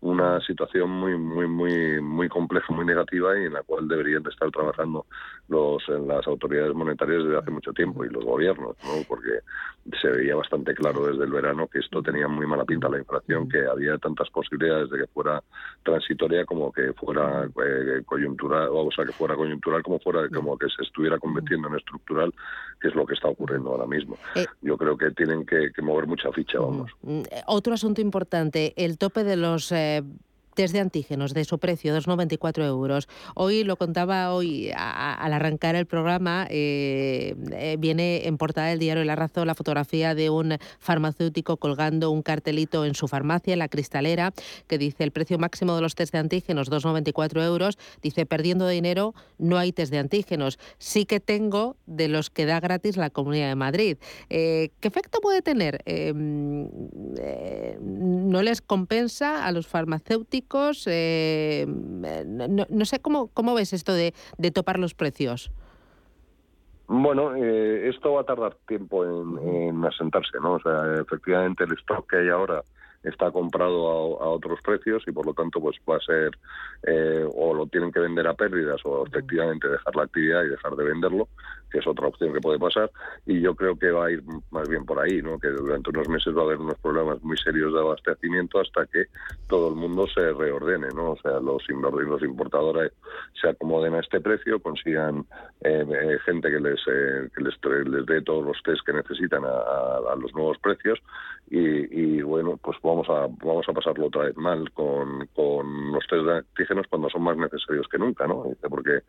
una situación muy muy muy muy compleja, muy negativa y en la cual deberían de estar trabajando los las autoridades monetarias desde hace mucho tiempo y los gobiernos, ¿no? Porque se veía bastante claro desde el verano que esto tenía muy mala pinta la inflación, que había tantas posibilidades de que fuera transitoria como que fuera eh, coyuntural, o sea, que fuera coyuntural como fuera como que se estuviera convirtiendo en estructural, que es lo que está ocurriendo ahora mismo. Yo creo que tienen que, que mover mucha ficha, vamos. Otro asunto importante, el tope de los eh, test de antígenos de su precio, 2,94 euros. Hoy lo contaba hoy al arrancar el programa, eh, eh, viene en portada del diario La Razón la fotografía de un farmacéutico colgando un cartelito en su farmacia, en la cristalera, que dice el precio máximo de los test de antígenos, 2,94 euros. Dice, perdiendo dinero, no hay test de antígenos. Sí que tengo de los que da gratis la Comunidad de Madrid. Eh, ¿Qué efecto puede tener? Em, ¿No les compensa a los farmacéuticos? Eh, no, no, sé cómo, cómo ves esto de, de topar los precios. Bueno, eh, esto va a tardar tiempo en, en, asentarse, ¿no? O sea, efectivamente el stock que hay ahora está comprado a, a, otros precios y por lo tanto pues va a ser eh, o lo tienen que vender a pérdidas o efectivamente dejar la actividad y dejar de venderlo que es otra opción que puede pasar y yo creo que va a ir más bien por ahí no que durante unos meses va a haber unos problemas muy serios de abastecimiento hasta que todo el mundo se reordene no o sea los los importadores se acomoden a este precio consigan eh, eh, gente que les eh, que les, les dé todos los test que necesitan a, a, los nuevos precios y, y bueno pues vamos a vamos a pasarlo otra vez mal con, con los test de antígenos cuando son más necesarios que nunca, ¿no? Porque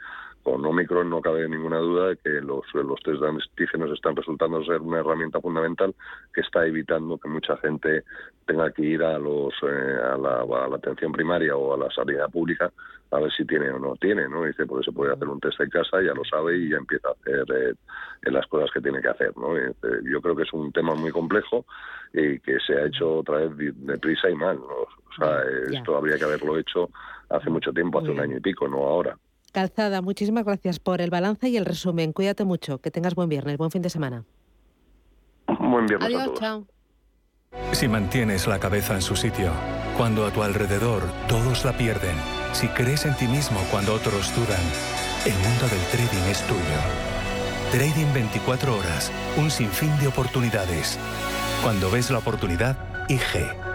con Omicron no cabe ninguna duda de que los, los test de antígenos están resultando ser una herramienta fundamental que está evitando que mucha gente tenga que ir a los eh, a, la, a, la, atención primaria o a la sanidad pública a ver si tiene o no tiene, ¿no? Dice, porque se puede hacer un test en casa, ya lo sabe y ya empieza a hacer eh, las cosas que tiene que hacer, ¿no? Yo creo que es un tema muy complejo y que se ha hecho otra vez deprisa y mal, ¿no? O sea, esto habría que haberlo hecho hace mucho tiempo, hace un año y pico, no ahora. Calzada, muchísimas gracias por el balance y el resumen. Cuídate mucho, que tengas buen viernes, buen fin de semana. Buen viernes Adiós, a todos. chao. Si mantienes la cabeza en su sitio, cuando a tu alrededor todos la pierden, si crees en ti mismo cuando otros dudan, el mundo del trading es tuyo. Trading 24 horas, un sinfín de oportunidades. Cuando ves la oportunidad, IG.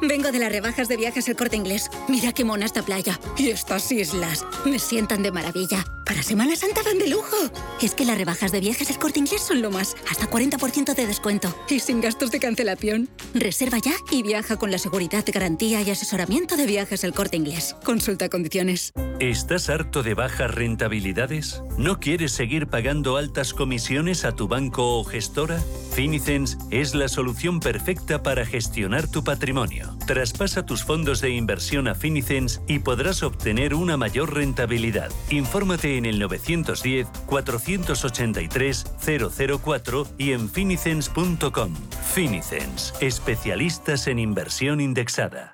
Vengo de las rebajas de viajes El Corte Inglés. Mira qué mona esta playa y estas islas. Me sientan de maravilla. Para Semana Santa van de lujo. Es que las rebajas de viajes El Corte Inglés son lo más. Hasta 40% de descuento y sin gastos de cancelación. Reserva ya y viaja con la seguridad, garantía y asesoramiento de viajes El Corte Inglés. Consulta condiciones. ¿Estás harto de bajas rentabilidades? ¿No quieres seguir pagando altas comisiones a tu banco o gestora? Finicens es la solución perfecta para gestionar tu patrimonio. Traspasa tus fondos de inversión a Finicens y podrás obtener una mayor rentabilidad. Infórmate en el 910-483-004 y en finicens.com. Finicens, especialistas en inversión indexada.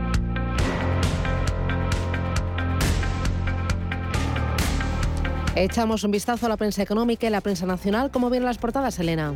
Echamos un vistazo a la prensa económica y la prensa nacional. ¿Cómo vienen las portadas, Elena?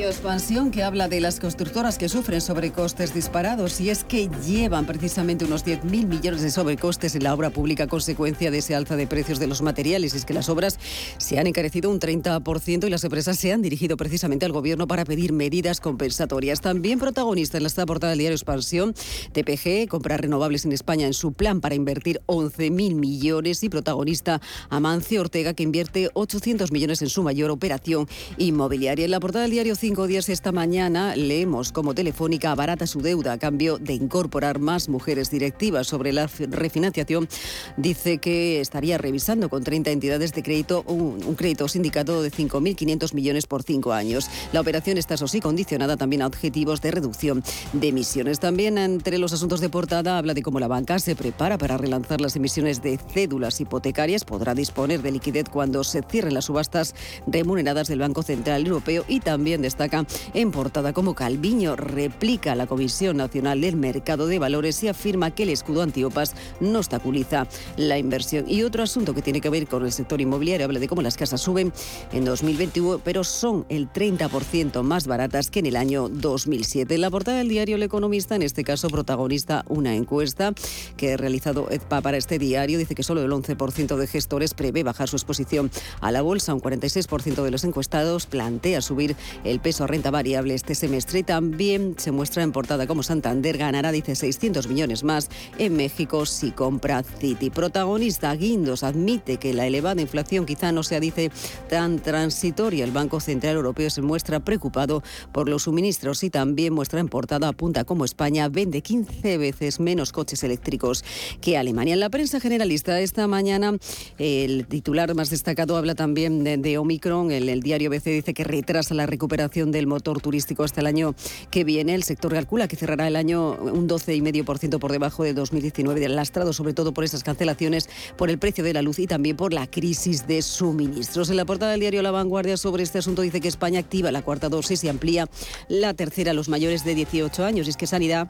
Expansión que habla de las constructoras que sufren sobrecostes disparados y es que llevan precisamente unos 10.000 millones de sobrecostes en la obra pública a consecuencia de ese alza de precios de los materiales. Y es que las obras se han encarecido un 30% y las empresas se han dirigido precisamente al gobierno para pedir medidas compensatorias. También protagonista en esta portada del diario Expansión, TPG compra renovables en España en su plan para invertir 11.000 millones y protagonista Amancio Ortega que invierte 800 millones en su mayor operación inmobiliaria. En la portada del diario cinco días esta mañana leemos cómo Telefónica abarata su deuda a cambio de incorporar más mujeres directivas. Sobre la refinanciación, dice que estaría revisando con 30 entidades de crédito un, un crédito sindicado de 5.500 millones por cinco años. La operación está, eso sí, condicionada también a objetivos de reducción de emisiones. También entre los asuntos de portada habla de cómo la banca se prepara para relanzar las emisiones de cédulas hipotecarias. Podrá disponer de liquidez cuando se cierren las subastas remuneradas del Banco Central Europeo y también de destaca en portada como Calviño replica la Comisión Nacional del Mercado de Valores y afirma que el escudo antiopas no obstaculiza la inversión. Y otro asunto que tiene que ver con el sector inmobiliario, habla de cómo las casas suben en 2021, pero son el 30% más baratas que en el año 2007. En la portada del diario El Economista, en este caso protagonista una encuesta que ha realizado EDPA para este diario, dice que solo el 11% de gestores prevé bajar su exposición a la bolsa, un 46% de los encuestados plantea subir el peso a renta variable este semestre también se muestra en portada como Santander ganará, dice, 600 millones más en México si compra Citi. Protagonista Guindos admite que la elevada inflación quizá no sea, dice, tan transitoria. El Banco Central Europeo se muestra preocupado por los suministros y también muestra en portada apunta como España vende 15 veces menos coches eléctricos que Alemania. En la prensa generalista esta mañana el titular más destacado habla también de, de Omicron. El, el diario BC dice que retrasa la recuperación del motor turístico hasta el año que viene. El sector calcula que cerrará el año un 12,5% por debajo de 2019, lastrado sobre todo por esas cancelaciones, por el precio de la luz y también por la crisis de suministros. En la portada del diario La Vanguardia sobre este asunto dice que España activa la cuarta dosis y amplía la tercera a los mayores de 18 años. Y es que Sanidad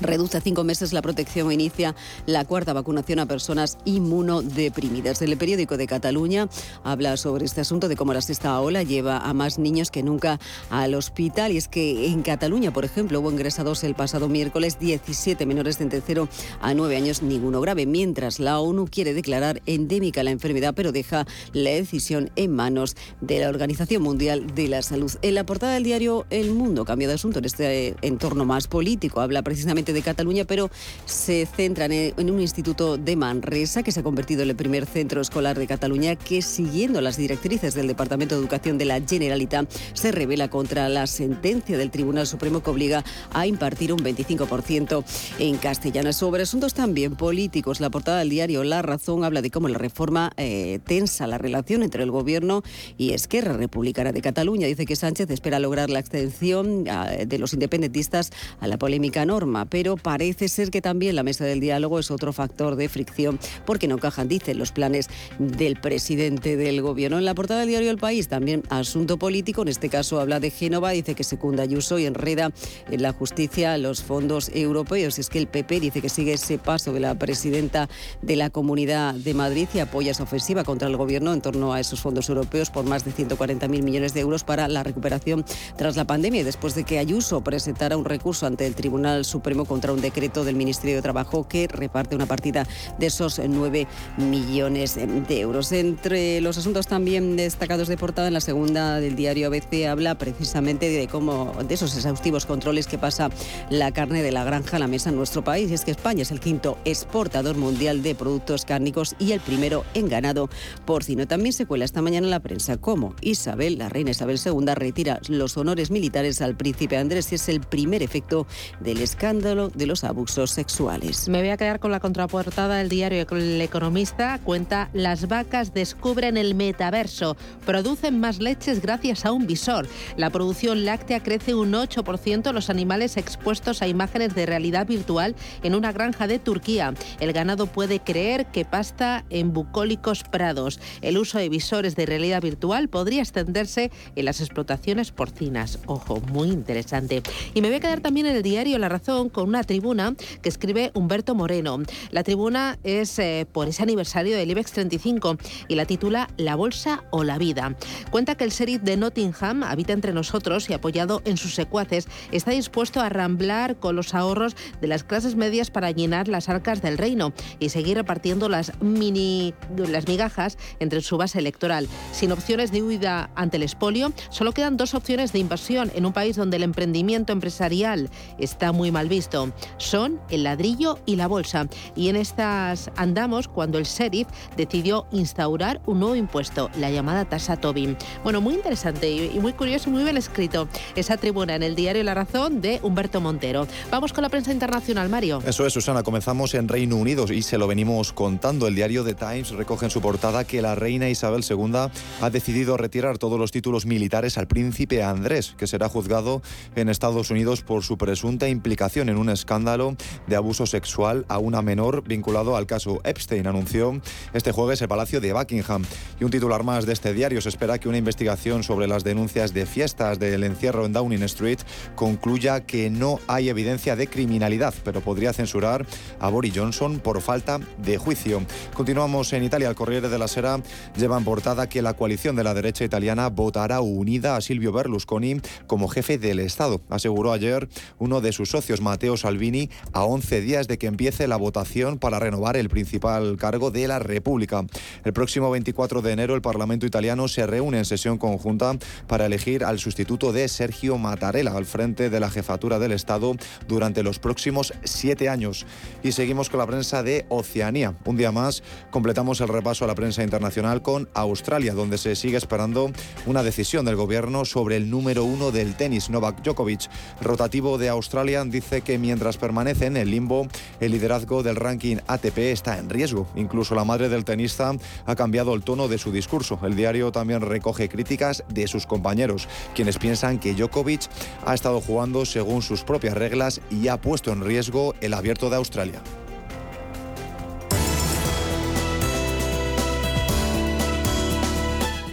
Reduce a cinco meses la protección e inicia la cuarta vacunación a personas inmunodeprimidas. El periódico de Cataluña habla sobre este asunto de cómo la sexta ola lleva a más niños que nunca al hospital. Y es que en Cataluña, por ejemplo, hubo ingresados el pasado miércoles 17 menores de entre 0 a 9 años, ninguno grave, mientras la ONU quiere declarar endémica la enfermedad, pero deja la decisión en manos de la Organización Mundial de la Salud. En la portada del diario El Mundo cambia de asunto en este entorno más político. Habla precisamente de Cataluña, pero se centran en un instituto de Manresa que se ha convertido en el primer centro escolar de Cataluña que, siguiendo las directrices del Departamento de Educación de la Generalitat, se revela contra la sentencia del Tribunal Supremo que obliga a impartir un 25% en castellano. Sobre asuntos también políticos, la portada del diario La Razón habla de cómo la reforma eh, tensa la relación entre el Gobierno y Esquerra Republicana de Cataluña. Dice que Sánchez espera lograr la extensión ah, de los independentistas a la polémica norma, pero parece ser que también la mesa del diálogo es otro factor de fricción porque no encajan, dicen, los planes del presidente del Gobierno. En la portada del diario El País también asunto político, en este caso habla de Génova, dice que secunda Ayuso y enreda en la justicia los fondos europeos. Es que el PP dice que sigue ese paso de la presidenta de la Comunidad de Madrid y apoya esa ofensiva contra el Gobierno en torno a esos fondos europeos por más de 140.000 millones de euros para la recuperación tras la pandemia y después de que Ayuso presentara un recurso ante el Tribunal Supremo contra un decreto del Ministerio de Trabajo que reparte una partida de esos 9 millones de euros. Entre los asuntos también destacados de portada en la segunda del diario ABC habla precisamente de cómo de esos exhaustivos controles que pasa la carne de la granja a la mesa en nuestro país. Y es que España es el quinto exportador mundial de productos cárnicos y el primero en ganado porcino. También se cuela esta mañana en la prensa cómo Isabel, la reina Isabel II, retira los honores militares al príncipe Andrés y es el primer efecto del escándalo de los abusos sexuales. Me voy a quedar con la contraportada del diario El Economista. Cuenta, las vacas descubren el metaverso, producen más leches gracias a un visor. La producción láctea crece un 8%, los animales expuestos a imágenes de realidad virtual en una granja de Turquía. El ganado puede creer que pasta en bucólicos prados. El uso de visores de realidad virtual podría extenderse en las explotaciones porcinas. Ojo, muy interesante. Y me voy a quedar también en el diario La Razón con una tribuna que escribe Humberto Moreno. La tribuna es eh, por ese aniversario del IBEX 35 y la titula La bolsa o la vida. Cuenta que el sheriff de Nottingham habita entre nosotros y apoyado en sus secuaces está dispuesto a ramblar con los ahorros de las clases medias para llenar las arcas del reino y seguir repartiendo las mini las migajas entre su base electoral. Sin opciones de huida ante el expolio, solo quedan dos opciones de inversión en un país donde el emprendimiento empresarial está muy mal visto. Son el ladrillo y la bolsa. Y en estas andamos cuando el sheriff decidió instaurar un nuevo impuesto, la llamada tasa Tobin. Bueno, muy interesante y muy curioso, muy bien escrito esa tribuna en el diario La Razón de Humberto Montero. Vamos con la prensa internacional, Mario. Eso es, Susana. Comenzamos en Reino Unido y se lo venimos contando. El diario The Times recoge en su portada que la reina Isabel II ha decidido retirar todos los títulos militares al príncipe Andrés, que será juzgado en Estados Unidos por su presunta implicación en un escándalo de abuso sexual a una menor vinculado al caso Epstein, anunció este jueves el Palacio de Buckingham. Y un titular más de este diario se espera que una investigación sobre las denuncias de fiestas del encierro en Downing Street concluya que no hay evidencia de criminalidad, pero podría censurar a Boris Johnson por falta de juicio. Continuamos en Italia. El Corriere de la Sera lleva en portada que la coalición de la derecha italiana votará unida a Silvio Berlusconi como jefe del Estado, aseguró ayer uno de sus socios, Matteo Salvini, a 11 días de que empiece la votación para renovar el principal cargo de la República. El próximo 24 de enero el Parlamento italiano se reúne en sesión conjunta para elegir al sustituto de Sergio Mattarella al frente de la jefatura del Estado durante los próximos siete años. Y seguimos con la prensa de Oceanía. Un día más completamos el repaso a la prensa internacional con Australia, donde se sigue esperando una decisión del gobierno sobre el número uno del tenis, Novak Djokovic. Rotativo de Australia dice que mientras permanece en el limbo, el liderazgo del ranking ATP está en riesgo. Incluso la madre del tenista ha cambiado el tono de su discurso. El diario también recoge críticas de sus compañeros, quienes piensan que Djokovic ha estado jugando según sus propias reglas y ha puesto en riesgo el abierto de Australia.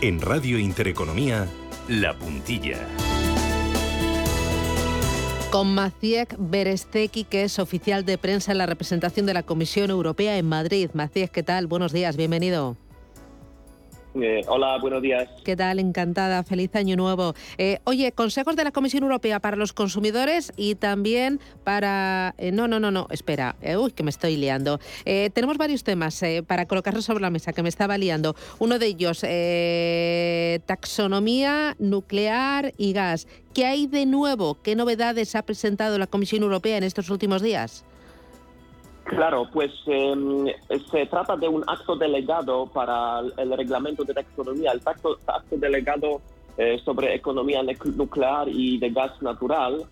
En Radio Intereconomía, La Puntilla. Con Maciek Beresteki, que es oficial de prensa en la representación de la Comisión Europea en Madrid. Maciek, ¿qué tal? Buenos días, bienvenido. Eh, hola, buenos días. ¿Qué tal? Encantada. Feliz año nuevo. Eh, oye, consejos de la Comisión Europea para los consumidores y también para... Eh, no, no, no, no, espera. uy, que me estoy liando. tenemos varios temas para colocarlos sobre la mesa, que me estaba liando. Uno de ellos, taxonomía nuclear y gas. ¿Qué hay de nuevo? ¿Qué novedades ha presentado la Comisión Europea en estos últimos días? Claro, pues em, se trata de un acto delegado para el reglamento de taxonomía. El acto, acto delegado eh, sobre economía nuclear y de gas natural,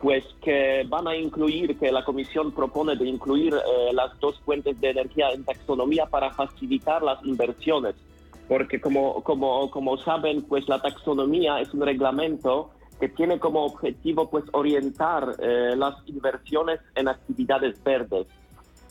pues que van a incluir, que la Comisión propone de incluir eh, las dos fuentes de energía en taxonomía para facilitar las inversiones. Porque como, como, como saben, pues la taxonomía es un reglamento que tiene como objetivo pues orientar eh, las inversiones en actividades verdes.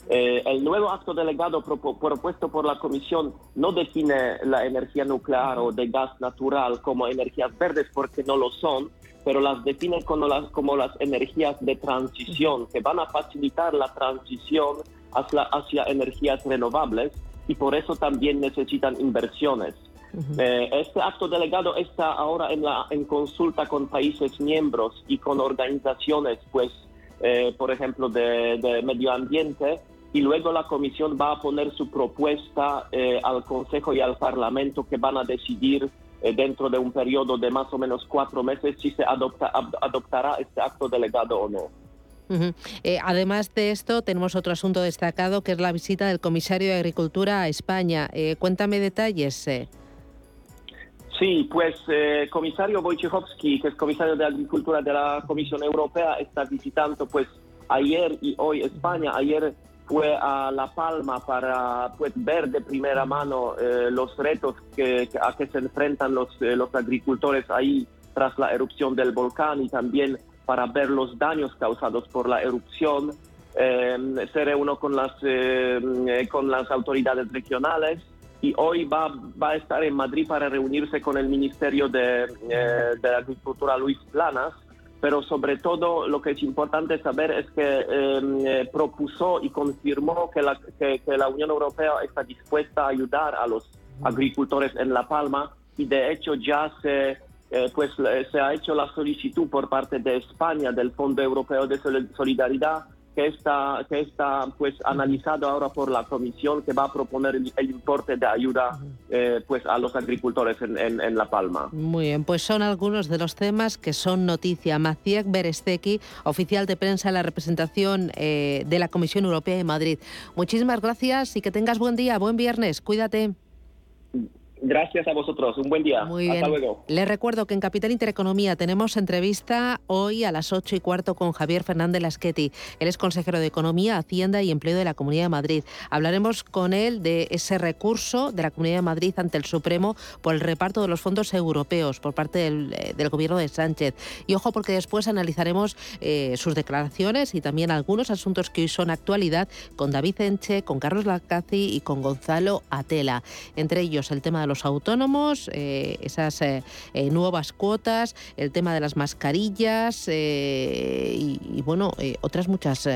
Eh, el nuevo acto delegado propuesto por la Comisión no define la energía nuclear o de gas natural como energías verdes porque no lo son, pero las define como las, como las energías de transición que van a facilitar la transición hacia, hacia energías renovables y por eso también necesitan inversiones. Eh, este acto delegado está ahora en, la, en consulta con países miembros y con organizaciones, pues, eh, por ejemplo, de, de medio ambiente, y luego la comisión va a poner su propuesta eh, al Consejo y al Parlamento que van a decidir eh, dentro de un periodo de más o menos cuatro meses si se adopta, adoptará este acto delegado o no. Eh, además de esto, tenemos otro asunto destacado que es la visita del comisario de Agricultura a España. cuéntame detalles. Sí, pues el comisario Wojciechowski, que es comisario de Agricultura de la Comisión Europea, está visitando pues ayer y hoy España. Ayer fue a La Palma para pues, ver de primera mano eh, los retos que, a que se enfrentan los, eh, los agricultores ahí tras la erupción del volcán y también para ver los daños causados por la erupción. Eh, se reunió con las, con las autoridades regionales y hoy va, va a estar en Madrid para reunirse con el Ministerio de, de Agricultura Luis Planas pero sobre todo lo que es importante saber es que em, eh, propuso y confirmó que la, que, la Unión Europea está dispuesta a ayudar a los agricultores en La Palma y de hecho ya se, eh, pues, se ha hecho la solicitud por parte de España del Fondo Europeo de Solidaridad que está, que está pues analizado ahora por la comisión que va a proponer el, importe de ayuda eh, pues a los agricultores en, en, La Palma. Muy bien, pues son algunos de los temas que son noticia. Maciek Beresteki, oficial de prensa de la representación eh, de la Comisión Europea en Madrid. Muchísimas gracias y que tengas buen día, buen viernes, cuídate. Gracias a vosotros. Un buen día. Muy Hasta luego. Les recuerdo que en Capital Intereconomía tenemos entrevista hoy a las 8 y cuarto con Javier Fernández Lasqueti. Él es consejero de Economía, Hacienda y Empleo de la Comunidad de Madrid. Hablaremos con él de ese recurso de la Comunidad de Madrid ante el Supremo por el reparto de los fondos europeos por parte del, eh, gobierno de Sánchez. Y ojo porque después analizaremos eh, sus declaraciones y también algunos asuntos que hoy son actualidad con David Enche, con Carlos Lacazzi y con Gonzalo Atela. Entre ellos el tema de los autónomos, eh, esas eh, eh, nuevas cuotas, el tema de las mascarillas y, bueno, otras muchas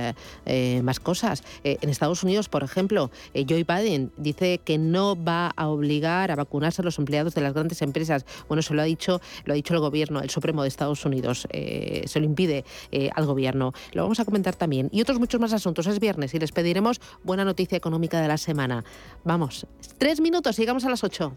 más cosas. en Estados Unidos, por ejemplo, Joe Biden dice que no va a obligar a vacunarse a los empleados de las grandes empresas. Bueno, eso lo ha dicho, lo ha dicho el gobierno, el Supremo de Estados Unidos. se lo impide al gobierno. Lo vamos a comentar también. Y otros muchos más asuntos. Es viernes y les pediremos buena noticia económica de la semana. Vamos, tres minutos, llegamos a las ocho.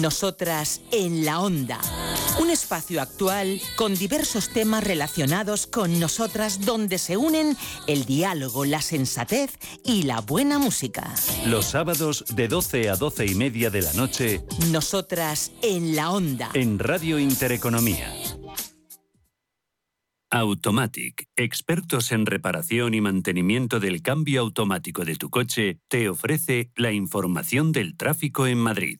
Nosotras en la Onda. Un espacio actual con diversos temas relacionados con nosotras donde se unen el diálogo, la sensatez y la buena música. Los sábados de 12 a 12 y media de la noche. Nosotras en la Onda. En Radio Intereconomía. Automatic, expertos en reparación y mantenimiento del cambio automático de tu coche, te ofrece la información del tráfico en Madrid.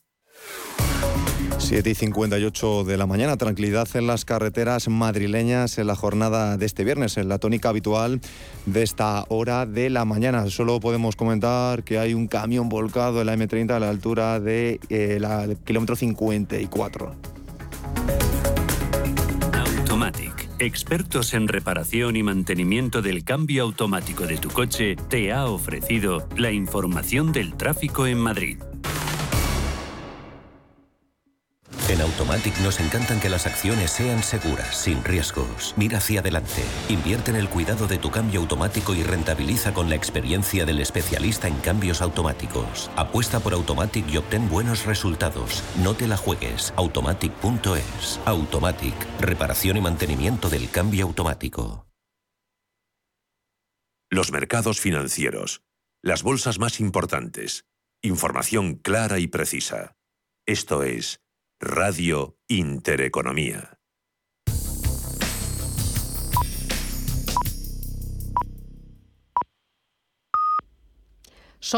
7 y 58 de la mañana, tranquilidad en las carreteras madrileñas en la jornada de este viernes, en la tónica habitual de esta hora de la mañana. Solo podemos comentar que hay un camión volcado en la M30 a la altura de, eh, kilómetro 54. Automatic, expertos en reparación y mantenimiento del cambio automático de tu coche, te ha ofrecido la información del tráfico en Madrid. En Automatic nos encantan que las acciones sean seguras, sin riesgos. Mira hacia adelante. Invierte en el cuidado de tu cambio automático y rentabiliza con la experiencia del especialista en cambios automáticos. Apuesta por Automatic y obtén buenos resultados. No te la juegues. Automatic.es. Automatic. Reparación y mantenimiento del cambio automático. Los mercados financieros. Las bolsas más importantes. Información clara y precisa. Esto es Radio Intereconomía.